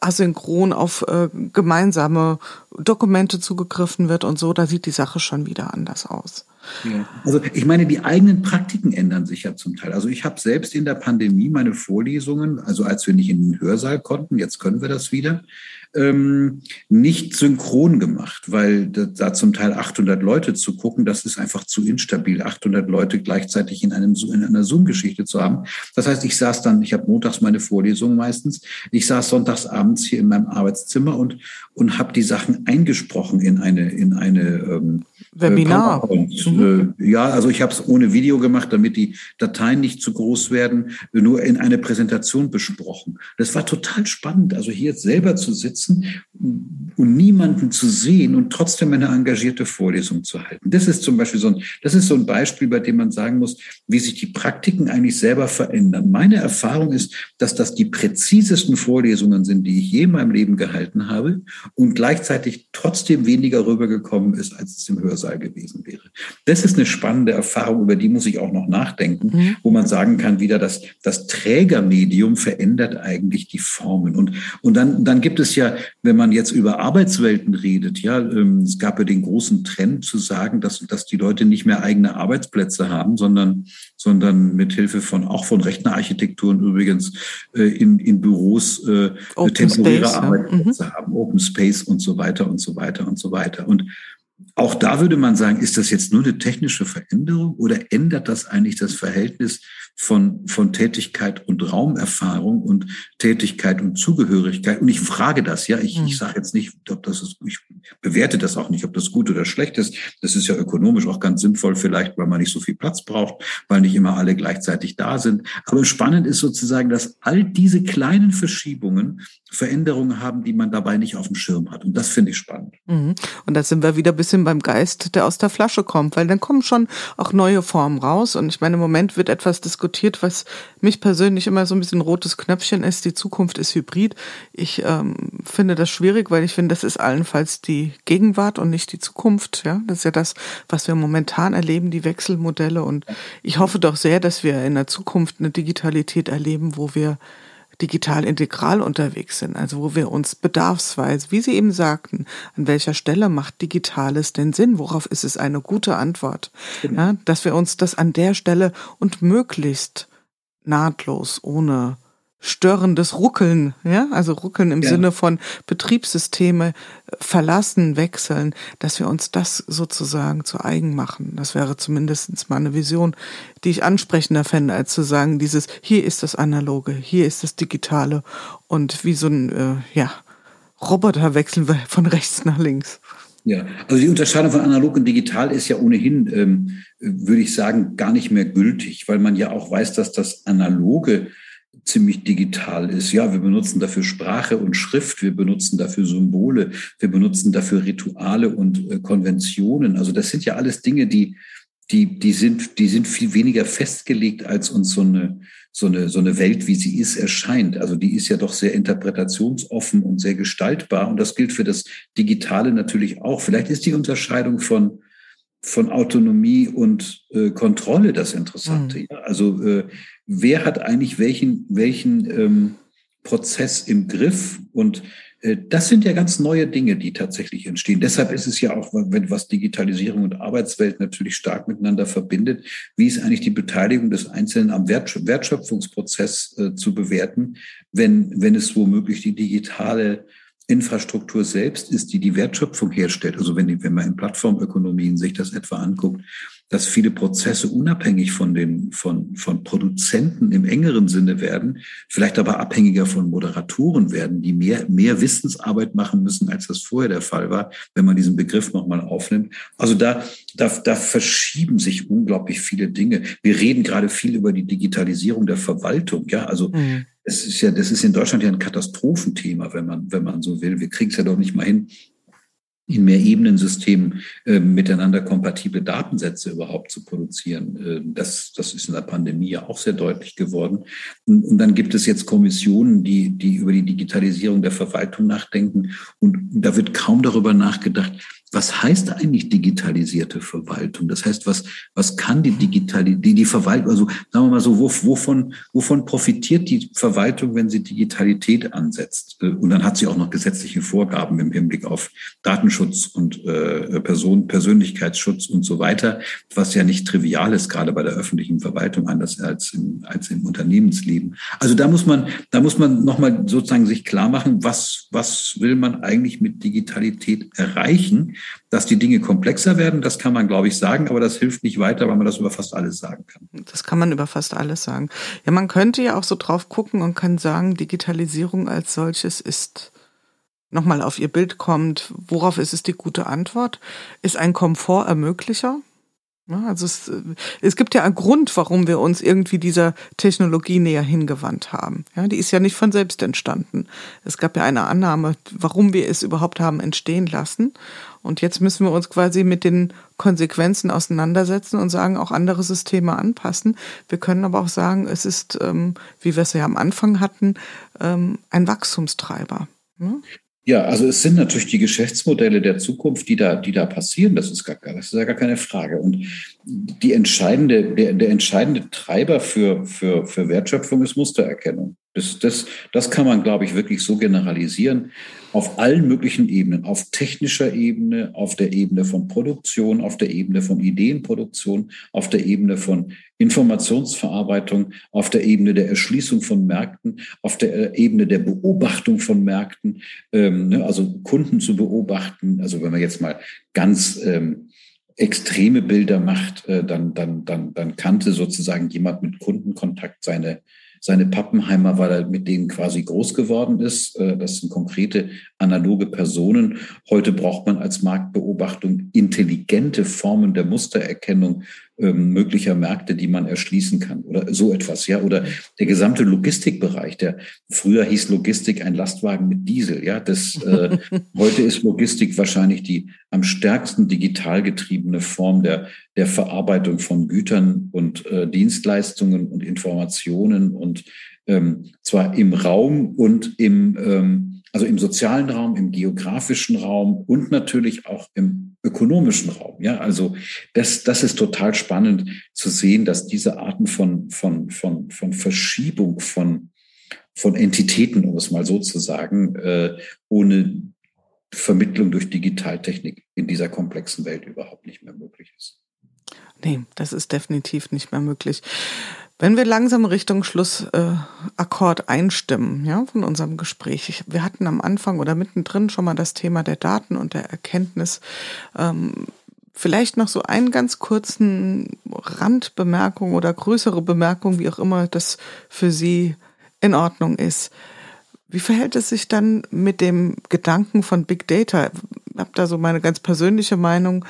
asynchron auf äh, gemeinsame Dokumente zugegriffen wird und so, da sieht die Sache schon wieder anders aus. Also ich meine, die eigenen Praktiken ändern sich ja zum Teil. Also ich habe selbst in der Pandemie meine Vorlesungen, also als wir nicht in den Hörsaal konnten, jetzt können wir das wieder, ähm, nicht synchron gemacht, weil da zum Teil 800 Leute zu gucken, das ist einfach zu instabil, 800 Leute gleichzeitig in, einem, in einer Zoom-Geschichte zu haben. Das heißt, ich saß dann, ich habe montags meine Vorlesung meistens, ich saß sonntags abends hier in meinem Arbeitszimmer und, und habe die Sachen eingesprochen in eine, in eine ähm, Webinar. Mhm. Äh, ja, also ich habe es ohne Video gemacht, damit die Dateien nicht zu groß werden, nur in eine Präsentation besprochen. Das war total spannend, also hier selber zu sitzen und niemanden zu sehen und trotzdem eine engagierte Vorlesung zu halten. Das ist zum Beispiel so ein, das ist so ein Beispiel, bei dem man sagen muss, wie sich die Praktiken eigentlich selber verändern. Meine Erfahrung ist, dass das die präzisesten Vorlesungen sind, die ich je in meinem Leben gehalten habe und gleichzeitig trotzdem weniger rübergekommen ist, als es im Hörsaal gewesen wäre. Das ist eine spannende Erfahrung, über die muss ich auch noch nachdenken, mhm. wo man sagen kann, wieder, dass das Trägermedium verändert eigentlich die Formen. Und, und dann, dann gibt es ja, wenn man jetzt über Arbeitswelten redet, ja, ähm, es gab ja den großen Trend zu sagen, dass, dass die Leute nicht mehr eigene Arbeitsplätze haben, sondern, sondern mit Hilfe von, auch von Rechnerarchitekturen übrigens, äh, in, in Büros äh, temporäre Space, Arbeitsplätze ja. mhm. haben, Open Space und so weiter und so weiter und so weiter. Und auch da würde man sagen, ist das jetzt nur eine technische Veränderung oder ändert das eigentlich das Verhältnis von, von Tätigkeit und Raumerfahrung und Tätigkeit und Zugehörigkeit? Und ich frage das, ja, ich, ich hm. sage jetzt nicht, ob das ist, ich bewerte das auch nicht, ob das gut oder schlecht ist. Das ist ja ökonomisch auch ganz sinnvoll vielleicht, weil man nicht so viel Platz braucht, weil nicht immer alle gleichzeitig da sind. Aber spannend ist sozusagen, dass all diese kleinen Verschiebungen Veränderungen haben, die man dabei nicht auf dem Schirm hat. Und das finde ich spannend. Mhm. Und da sind wir wieder ein bisschen beim Geist, der aus der Flasche kommt, weil dann kommen schon auch neue Formen raus. Und ich meine, im Moment wird etwas diskutiert, was mich persönlich immer so ein bisschen rotes Knöpfchen ist. Die Zukunft ist hybrid. Ich ähm, finde das schwierig, weil ich finde, das ist allenfalls die Gegenwart und nicht die Zukunft. Ja, das ist ja das, was wir momentan erleben, die Wechselmodelle. Und ich hoffe doch sehr, dass wir in der Zukunft eine Digitalität erleben, wo wir digital integral unterwegs sind, also wo wir uns bedarfsweise, wie Sie eben sagten, an welcher Stelle macht Digitales denn Sinn? Worauf ist es eine gute Antwort? Genau. Ja, dass wir uns das an der Stelle und möglichst nahtlos, ohne störendes Ruckeln, ja, also Ruckeln im ja. Sinne von Betriebssysteme verlassen, wechseln, dass wir uns das sozusagen zu eigen machen. Das wäre zumindestens mal eine Vision, die ich ansprechender fände, als zu sagen, dieses, hier ist das Analoge, hier ist das Digitale und wie so ein, äh, ja, Roboter wechseln wir von rechts nach links. Ja, also die Unterscheidung von analog und digital ist ja ohnehin, ähm, würde ich sagen, gar nicht mehr gültig, weil man ja auch weiß, dass das analoge ziemlich digital ist. Ja, wir benutzen dafür Sprache und Schrift, wir benutzen dafür Symbole, wir benutzen dafür Rituale und äh, Konventionen. Also das sind ja alles Dinge, die, die, die sind, die sind viel weniger festgelegt, als uns so eine, so eine, so eine Welt, wie sie ist, erscheint. Also die ist ja doch sehr interpretationsoffen und sehr gestaltbar. Und das gilt für das Digitale natürlich auch. Vielleicht ist die Unterscheidung von, von Autonomie und äh, Kontrolle das Interessante. Mhm. Ja? Also äh, wer hat eigentlich welchen, welchen ähm, Prozess im Griff und äh, das sind ja ganz neue Dinge, die tatsächlich entstehen. Deshalb ist es ja auch, wenn was Digitalisierung und Arbeitswelt natürlich stark miteinander verbindet, wie ist eigentlich die Beteiligung des Einzelnen am Wertschöpfungsprozess äh, zu bewerten, wenn, wenn es womöglich die digitale Infrastruktur selbst ist, die die Wertschöpfung herstellt. Also wenn, wenn man in Plattformökonomien sich das etwa anguckt, dass viele Prozesse unabhängig von den, von, von Produzenten im engeren Sinne werden, vielleicht aber abhängiger von Moderatoren werden, die mehr, mehr Wissensarbeit machen müssen, als das vorher der Fall war, wenn man diesen Begriff nochmal aufnimmt. Also da, da, da verschieben sich unglaublich viele Dinge. Wir reden gerade viel über die Digitalisierung der Verwaltung. Ja, also mhm. es ist ja, das ist in Deutschland ja ein Katastrophenthema, wenn man, wenn man so will. Wir kriegen es ja doch nicht mal hin, in mehr Ebenensystemen äh, miteinander kompatible Datensätze überhaupt zu produzieren. Äh, das, das ist in der Pandemie ja auch sehr deutlich geworden. Und, und, dann gibt es jetzt Kommissionen, die, die über die Digitalisierung der Verwaltung nachdenken. Und da wird kaum darüber nachgedacht, was heißt eigentlich digitalisierte Verwaltung? Das heißt, was, was kann die Digitalität, die, die Verwaltung, also sagen wir mal so, wovon, wovon profitiert die Verwaltung, wenn sie Digitalität ansetzt? Äh, und dann hat sie auch noch gesetzliche Vorgaben im Hinblick auf Datenschutz und äh, Person, Persönlichkeitsschutz und so weiter, was ja nicht trivial ist, gerade bei der öffentlichen Verwaltung, anders als im, als im Unternehmensleben. Also da muss man, da muss man nochmal sozusagen sich klar machen, was, was will man eigentlich mit Digitalität erreichen? Dass die Dinge komplexer werden, das kann man, glaube ich, sagen, aber das hilft nicht weiter, weil man das über fast alles sagen kann. Das kann man über fast alles sagen. Ja, man könnte ja auch so drauf gucken und kann sagen, Digitalisierung als solches ist nochmal auf Ihr Bild kommt, worauf ist es die gute Antwort? Ist ein Komfortermöglicher? Also es, äh, es gibt ja einen Grund, warum wir uns irgendwie dieser Technologie näher hingewandt haben. Ja, die ist ja nicht von selbst entstanden. Es gab ja eine Annahme, warum wir es überhaupt haben entstehen lassen. Und jetzt müssen wir uns quasi mit den Konsequenzen auseinandersetzen und sagen, auch andere Systeme anpassen. Wir können aber auch sagen, es ist, ähm, wie wir es ja am Anfang hatten, ähm, ein Wachstumstreiber. Ne? Ja, also es sind natürlich die Geschäftsmodelle der Zukunft, die da, die da passieren. Das ist gar, das ist ja gar keine Frage. Und die entscheidende, der, der entscheidende Treiber für, für, für Wertschöpfung ist Mustererkennung. Das, das, das kann man, glaube ich, wirklich so generalisieren auf allen möglichen Ebenen, auf technischer Ebene, auf der Ebene von Produktion, auf der Ebene von Ideenproduktion, auf der Ebene von Informationsverarbeitung, auf der Ebene der Erschließung von Märkten, auf der äh, Ebene der Beobachtung von Märkten, ähm, ne, also Kunden zu beobachten. Also wenn man jetzt mal ganz ähm, extreme Bilder macht, äh, dann, dann, dann, dann kannte sozusagen jemand mit Kundenkontakt seine seine Pappenheimer, weil er mit denen quasi groß geworden ist. Äh, das sind konkrete analoge Personen. Heute braucht man als Marktbeobachtung intelligente Formen der Mustererkennung ähm, möglicher Märkte, die man erschließen kann oder so etwas, ja. Oder der gesamte Logistikbereich, der früher hieß Logistik ein Lastwagen mit Diesel, ja. Das äh, heute ist Logistik wahrscheinlich die am stärksten digital getriebene Form der der Verarbeitung von Gütern und äh, Dienstleistungen und Informationen und ähm, zwar im Raum und im ähm, also im sozialen Raum, im geografischen Raum und natürlich auch im ökonomischen Raum. Ja, also das, das ist total spannend zu sehen, dass diese Arten von, von, von, von Verschiebung von, von Entitäten, um es mal so zu sagen, äh, ohne Vermittlung durch Digitaltechnik in dieser komplexen Welt überhaupt nicht mehr möglich ist. Nee, das ist definitiv nicht mehr möglich. Wenn wir langsam Richtung Schlussakkord äh, einstimmen, ja, von unserem Gespräch. Wir hatten am Anfang oder mittendrin schon mal das Thema der Daten und der Erkenntnis. Ähm, vielleicht noch so einen ganz kurzen Randbemerkung oder größere Bemerkung, wie auch immer das für Sie in Ordnung ist. Wie verhält es sich dann mit dem Gedanken von Big Data? Ich habe da so meine ganz persönliche Meinung.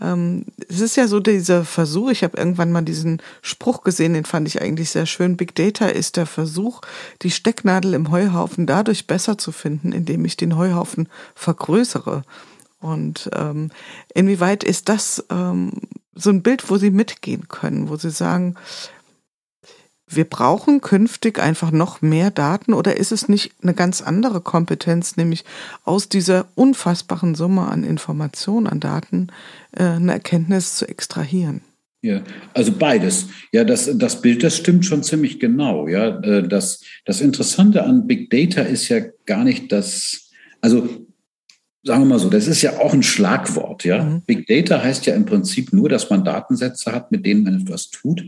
Ähm, es ist ja so dieser Versuch, ich habe irgendwann mal diesen Spruch gesehen, den fand ich eigentlich sehr schön. Big Data ist der Versuch, die Stecknadel im Heuhaufen dadurch besser zu finden, indem ich den Heuhaufen vergrößere. Und ähm, inwieweit ist das ähm, so ein Bild, wo Sie mitgehen können, wo Sie sagen, wir brauchen künftig einfach noch mehr Daten oder ist es nicht eine ganz andere Kompetenz, nämlich aus dieser unfassbaren Summe an Informationen, an Daten, äh, eine Erkenntnis zu extrahieren? Ja, also beides. Ja, das, das Bild, das stimmt schon ziemlich genau. Ja, äh, das, das Interessante an Big Data ist ja gar nicht das, also sagen wir mal so, das ist ja auch ein Schlagwort. Ja, mhm. Big Data heißt ja im Prinzip nur, dass man Datensätze hat, mit denen man etwas tut,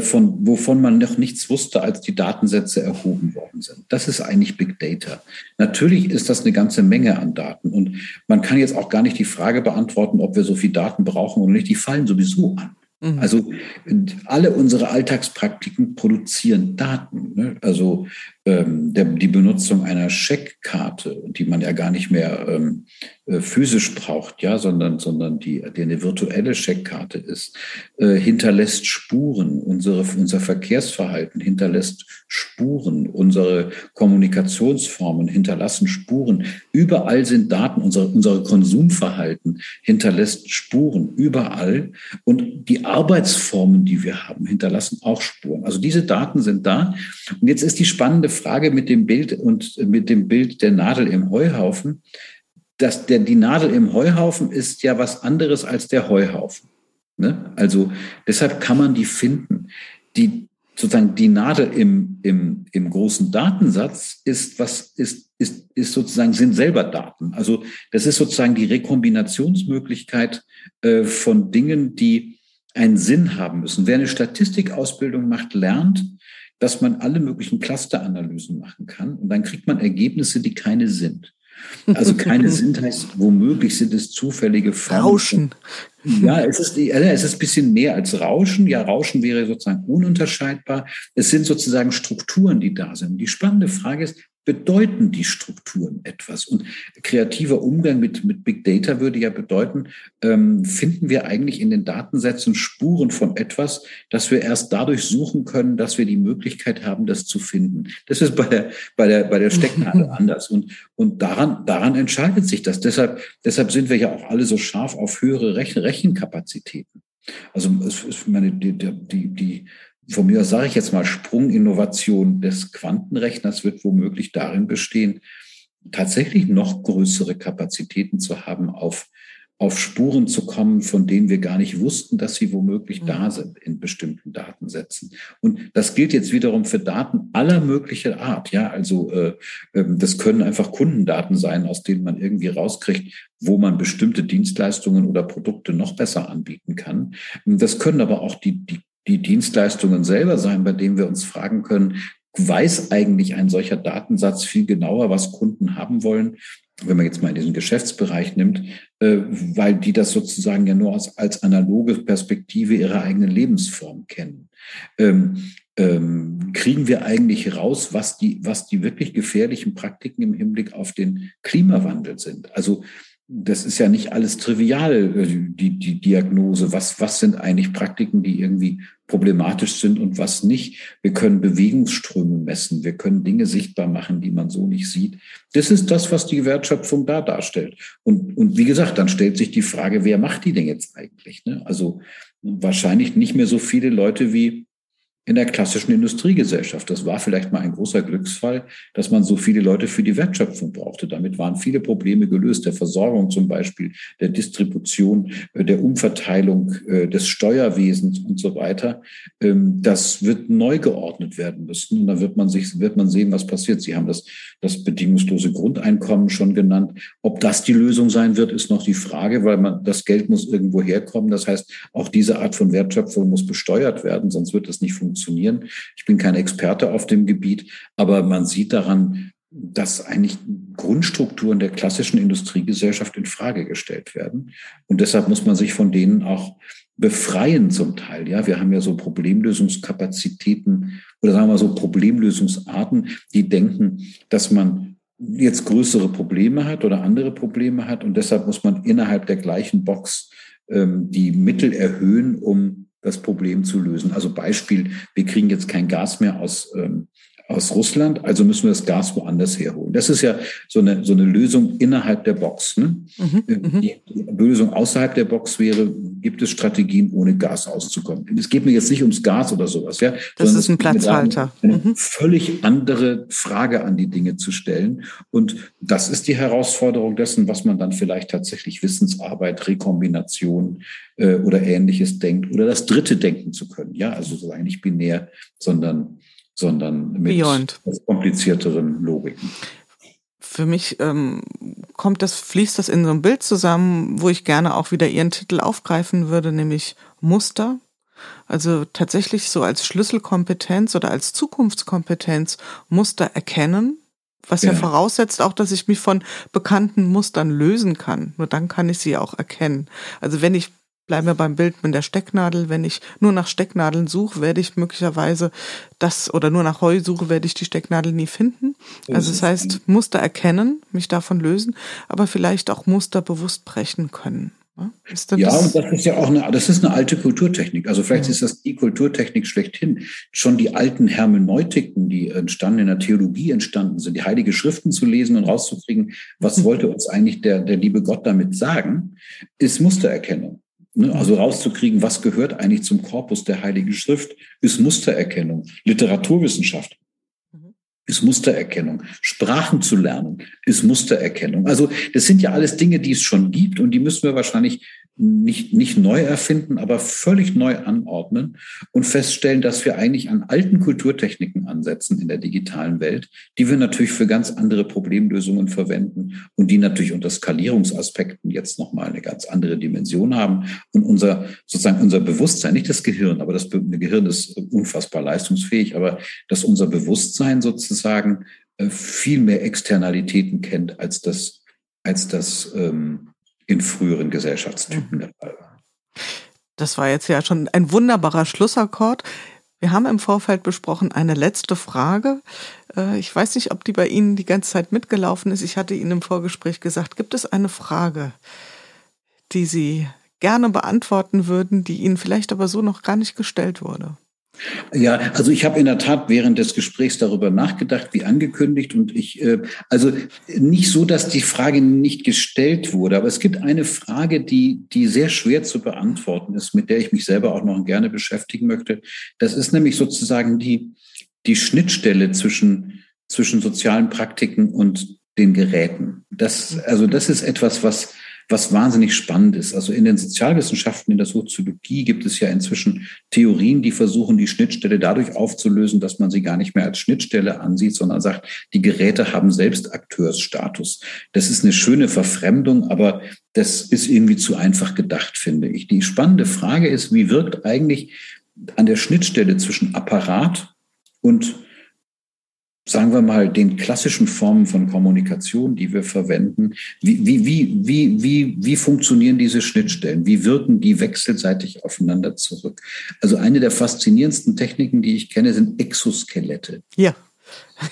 von wovon man noch nichts wusste, als die Datensätze erhoben worden sind. Das ist eigentlich Big Data. Natürlich ist das eine ganze Menge an Daten und man kann jetzt auch gar nicht die Frage beantworten, ob wir so viel Daten brauchen oder nicht. Die fallen sowieso an. Mhm. Also alle unsere Alltagspraktiken produzieren Daten. Ne? Also ähm, der, die Benutzung einer Scheckkarte, die man ja gar nicht mehr ähm, äh, physisch braucht, ja, sondern, sondern die, die eine virtuelle Scheckkarte ist, äh, hinterlässt Spuren. Unsere, unser Verkehrsverhalten hinterlässt Spuren. Unsere Kommunikationsformen hinterlassen Spuren. Überall sind Daten. Unsere, unsere Konsumverhalten hinterlässt Spuren. Überall. Und die Arbeitsformen, die wir haben, hinterlassen auch Spuren. Also diese Daten sind da. Und jetzt ist die spannende Frage mit dem Bild und mit dem Bild der Nadel im Heuhaufen. Dass der, die Nadel im Heuhaufen ist ja was anderes als der Heuhaufen. Ne? Also deshalb kann man die finden. Die, sozusagen die Nadel im, im, im großen Datensatz ist was ist, ist, ist sozusagen sind selber Daten. Also das ist sozusagen die Rekombinationsmöglichkeit äh, von Dingen, die einen Sinn haben müssen. Wer eine Statistikausbildung macht, lernt, dass man alle möglichen Clusteranalysen machen kann und dann kriegt man Ergebnisse, die keine sind. Also keine sind heißt, womöglich sind es zufällige Formen. Rauschen. Ja, es ist, es ist ein bisschen mehr als Rauschen. Ja, Rauschen wäre sozusagen ununterscheidbar. Es sind sozusagen Strukturen, die da sind. Die spannende Frage ist, bedeuten die Strukturen etwas? Und kreativer Umgang mit, mit Big Data würde ja bedeuten, ähm, finden wir eigentlich in den Datensätzen Spuren von etwas, das wir erst dadurch suchen können, dass wir die Möglichkeit haben, das zu finden. Das ist bei der, bei der, bei der Stecknadel anders. Und, und daran, daran entscheidet sich das. Deshalb, deshalb sind wir ja auch alle so scharf auf höhere Rechen Rechenkapazitäten. Also es, es, meine, die, die, die von mir sage ich jetzt mal, Sprunginnovation des Quantenrechners wird womöglich darin bestehen, tatsächlich noch größere Kapazitäten zu haben, auf, auf Spuren zu kommen, von denen wir gar nicht wussten, dass sie womöglich mhm. da sind in bestimmten Datensätzen. Und das gilt jetzt wiederum für Daten aller möglicher Art. Ja, also äh, ähm, das können einfach Kundendaten sein, aus denen man irgendwie rauskriegt, wo man bestimmte Dienstleistungen oder Produkte noch besser anbieten kann. Das können aber auch die, die die Dienstleistungen selber sein, bei denen wir uns fragen können, weiß eigentlich ein solcher Datensatz viel genauer, was Kunden haben wollen, wenn man jetzt mal in diesen Geschäftsbereich nimmt, äh, weil die das sozusagen ja nur als, als analoge Perspektive ihrer eigenen Lebensform kennen. Ähm, ähm, kriegen wir eigentlich raus, was die, was die wirklich gefährlichen Praktiken im Hinblick auf den Klimawandel sind? Also das ist ja nicht alles trivial, äh, die, die Diagnose. Was, was sind eigentlich Praktiken, die irgendwie problematisch sind und was nicht? Wir können Bewegungsströme messen. Wir können Dinge sichtbar machen, die man so nicht sieht. Das ist das, was die Wertschöpfung da darstellt. Und, und wie gesagt, dann stellt sich die Frage, wer macht die denn jetzt eigentlich? Ne? Also wahrscheinlich nicht mehr so viele Leute wie in der klassischen Industriegesellschaft. Das war vielleicht mal ein großer Glücksfall, dass man so viele Leute für die Wertschöpfung brauchte. Damit waren viele Probleme gelöst, der Versorgung zum Beispiel, der Distribution, äh, der Umverteilung, äh, des Steuerwesens und so weiter. Ähm, das wird neu geordnet werden müssen. Und da wird man sich, wird man sehen, was passiert. Sie haben das, das bedingungslose Grundeinkommen schon genannt. Ob das die Lösung sein wird, ist noch die Frage, weil man, das Geld muss irgendwo herkommen. Das heißt, auch diese Art von Wertschöpfung muss besteuert werden, sonst wird es nicht funktionieren funktionieren. Ich bin kein Experte auf dem Gebiet, aber man sieht daran, dass eigentlich Grundstrukturen der klassischen Industriegesellschaft in Frage gestellt werden. Und deshalb muss man sich von denen auch befreien zum Teil. Ja, wir haben ja so Problemlösungskapazitäten oder sagen wir so Problemlösungsarten, die denken, dass man jetzt größere Probleme hat oder andere Probleme hat und deshalb muss man innerhalb der gleichen Box ähm, die Mittel erhöhen, um das Problem zu lösen. Also Beispiel, wir kriegen jetzt kein Gas mehr aus ähm, aus Russland, also müssen wir das Gas woanders herholen. Das ist ja so eine, so eine Lösung innerhalb der Box. Ne? Mhm, mhm. die, die Lösung außerhalb der Box wäre, gibt es Strategien, ohne Gas auszukommen. Es geht mir jetzt nicht ums Gas oder sowas. Ja, das ist ein Platzhalter. Eine mhm. völlig andere Frage an die Dinge zu stellen. Und das ist die Herausforderung dessen, was man dann vielleicht tatsächlich Wissensarbeit, Rekombination äh, oder Ähnliches denkt oder das Dritte denken zu können. Ja, also sozusagen nicht binär, sondern sondern mit Beyond. komplizierteren Logiken. Für mich ähm, kommt das, fließt das in so ein Bild zusammen, wo ich gerne auch wieder Ihren Titel aufgreifen würde, nämlich Muster. Also tatsächlich so als Schlüsselkompetenz oder als Zukunftskompetenz Muster erkennen, was ja. ja. voraussetzt auch, dass ich mich von bekannten Mustern lösen kann. Nur dann kann ich sie auch erkennen. Also wenn ich bleiben wir beim Bild mit der Stecknadel. Wenn ich nur nach Stecknadeln suche, werde ich möglicherweise das oder nur nach Heu suche, werde ich die Stecknadel nie finden. Also das heißt, Muster erkennen, mich davon lösen, aber vielleicht auch Muster bewusst brechen können. ja, das und das ist ja auch eine, das ist eine alte Kulturtechnik. Also vielleicht ja. ist das die Kulturtechnik schlechthin. Schon die alten Hermeneutiken, die entstanden in der Theologie entstanden sind, die heilige Schriften zu lesen und rauszukriegen, was wollte uns eigentlich der, der liebe Gott damit sagen, ist Mustererkennung. Ne, also rauszukriegen, was gehört eigentlich zum Korpus der Heiligen Schrift, ist Mustererkennung. Literaturwissenschaft mhm. ist Mustererkennung. Sprachen zu lernen ist Mustererkennung. Also das sind ja alles Dinge, die es schon gibt und die müssen wir wahrscheinlich nicht, nicht neu erfinden, aber völlig neu anordnen und feststellen, dass wir eigentlich an alten Kulturtechniken ansetzen in der digitalen Welt, die wir natürlich für ganz andere Problemlösungen verwenden und die natürlich unter Skalierungsaspekten jetzt nochmal eine ganz andere Dimension haben und unser, sozusagen unser Bewusstsein, nicht das Gehirn, aber das Gehirn ist unfassbar leistungsfähig, aber dass unser Bewusstsein sozusagen äh, viel mehr Externalitäten kennt als das, als das, ähm, in früheren Gesellschaftstypen der Fall war. Das war jetzt ja schon ein wunderbarer Schlussakkord. Wir haben im Vorfeld besprochen eine letzte Frage. Äh, ich weiß nicht, ob die bei Ihnen die ganze Zeit mitgelaufen ist. Ich hatte Ihnen im Vorgespräch gesagt, gibt es eine Frage, die Sie gerne beantworten würden, die Ihnen vielleicht aber so noch gar nicht gestellt wurde? Ja, also ich habe in der Tat während des Gesprächs darüber nachgedacht, wie angekündigt. Und ich, äh, also nicht so, dass die Frage nicht gestellt wurde, aber es gibt eine Frage, die, die sehr schwer zu beantworten ist, mit der ich mich selber auch noch gerne beschäftigen möchte. Das ist nämlich sozusagen die, die Schnittstelle zwischen, zwischen sozialen Praktiken und den Geräten. Das, also das ist etwas, was, was wahnsinnig spannend ist. Also in den Sozialwissenschaften, in der Soziologie gibt es ja inzwischen Theorien, die versuchen, die Schnittstelle dadurch aufzulösen, dass man sie gar nicht mehr als Schnittstelle ansieht, sondern sagt, die Geräte haben selbst Akteursstatus. Das ist eine schöne Verfremdung, aber das ist irgendwie zu einfach gedacht, finde ich. Die spannende Frage ist, wie wirkt eigentlich an der Schnittstelle zwischen Apparat und sagen wir mal, den klassischen Formen von Kommunikation, die wir verwenden, wie, wie, wie, wie, wie, wie funktionieren diese Schnittstellen? Wie wirken die wechselseitig aufeinander zurück? Also eine der faszinierendsten Techniken, die ich kenne, sind Exoskelette. Ja.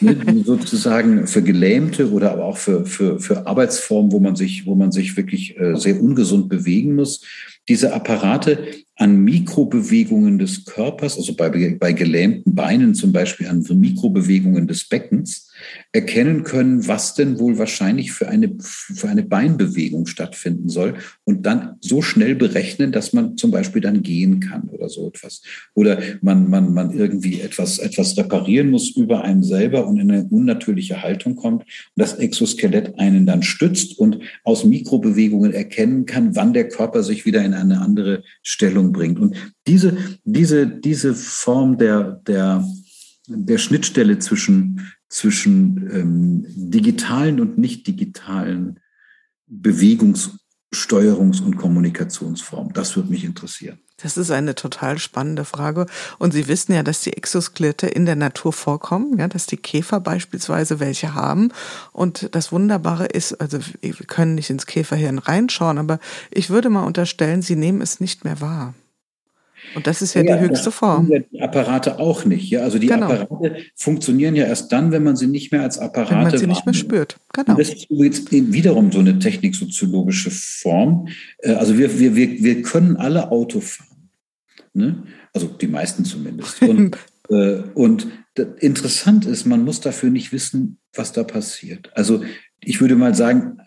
Ne, sozusagen für Gelähmte oder aber auch für, für, für Arbeitsformen, wo man sich, wo man sich wirklich äh, sehr ungesund bewegen muss. Diese Apparate an Mikrobewegungen des Körpers, also bei, bei gelähmten Beinen zum Beispiel an Mikrobewegungen des Beckens, erkennen können, was denn wohl wahrscheinlich für eine, für eine Beinbewegung stattfinden soll und dann so schnell berechnen, dass man zum Beispiel dann gehen kann oder so etwas. Oder man, man, man irgendwie etwas, etwas reparieren muss über einen selber und in eine unnatürliche Haltung kommt und das Exoskelett einen dann stützt und aus Mikrobewegungen erkennen kann, wann der Körper sich wieder in eine andere Stellung bringt. Und diese, diese, diese Form der, der, der Schnittstelle zwischen, zwischen ähm, digitalen und nicht digitalen Bewegungs-, Steuerungs- und Kommunikationsformen. Das würde mich interessieren. Das ist eine total spannende Frage. Und Sie wissen ja, dass die Exoskelette in der Natur vorkommen, ja, dass die Käfer beispielsweise welche haben. Und das Wunderbare ist, also wir können nicht ins Käferhirn reinschauen, aber ich würde mal unterstellen, Sie nehmen es nicht mehr wahr. Und das ist ja, ja die höchste Form. Die Apparate auch nicht. Ja, also die genau. Apparate funktionieren ja erst dann, wenn man sie nicht mehr als Apparate Wenn man sie nicht mehr spürt. Genau. Und das ist übrigens wiederum so eine techniksoziologische Form. Äh, also wir, wir, wir, wir können alle Auto fahren. Ne? Also die meisten zumindest. Und, äh, und interessant ist, man muss dafür nicht wissen, was da passiert. Also ich würde mal sagen,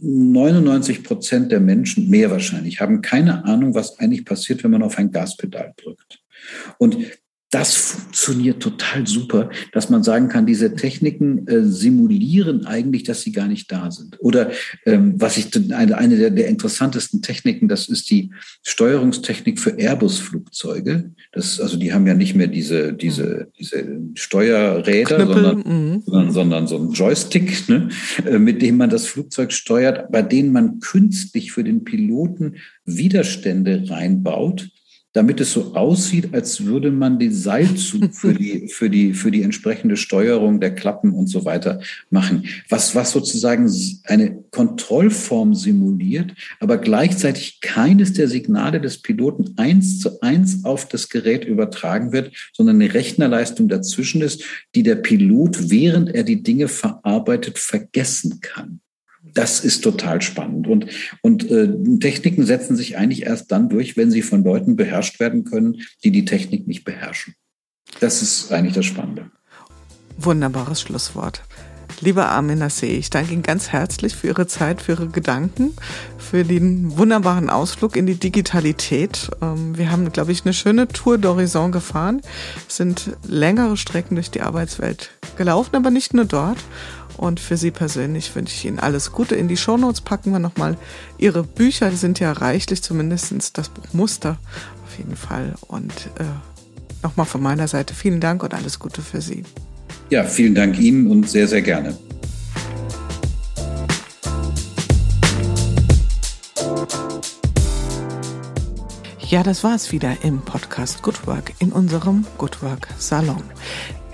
99 Prozent der Menschen, mehr wahrscheinlich, haben keine Ahnung, was eigentlich passiert, wenn man auf ein Gaspedal drückt. Und das funktioniert total super, dass man sagen kann, diese Techniken äh, simulieren eigentlich, dass sie gar nicht da sind. Oder ähm, was ich eine, eine der, der, interessantesten Techniken, das ist die Steuerungstechnik für Airbus-Flugzeuge. Das, also die haben ja nicht mehr diese, diese, diese Steuerräder, sondern, mhm. sondern, sondern, so ein Joystick, ne, äh, mit dem man das Flugzeug steuert, bei denen man künstlich für den Piloten Widerstände reinbaut damit es so aussieht, als würde man den Seilzug für die, für die, für die entsprechende Steuerung der Klappen und so weiter machen. Was, was sozusagen eine Kontrollform simuliert, aber gleichzeitig keines der Signale des Piloten eins zu eins auf das Gerät übertragen wird, sondern eine Rechnerleistung dazwischen ist, die der Pilot, während er die Dinge verarbeitet, vergessen kann das ist total spannend. Und, und äh, Techniken setzen sich eigentlich erst dann durch, wenn sie von Leuten beherrscht werden können, die die Technik nicht beherrschen. Das ist eigentlich das Spannende. Wunderbares Schlusswort. Lieber Armin Nasseh, ich danke Ihnen ganz herzlich für Ihre Zeit, für Ihre Gedanken, für den wunderbaren Ausflug in die Digitalität. Ähm, wir haben, glaube ich, eine schöne Tour d'Horizon gefahren, sind längere Strecken durch die Arbeitswelt gelaufen, aber nicht nur dort. Und für Sie persönlich wünsche ich Ihnen alles Gute. In die Shownotes packen wir nochmal Ihre Bücher, die sind ja reichlich, zumindest das Buch Muster auf jeden Fall. Und äh, nochmal von meiner Seite vielen Dank und alles Gute für Sie. Ja, vielen Dank Ihnen und sehr, sehr gerne. Ja, das war es wieder im Podcast Good Work in unserem Good Work Salon.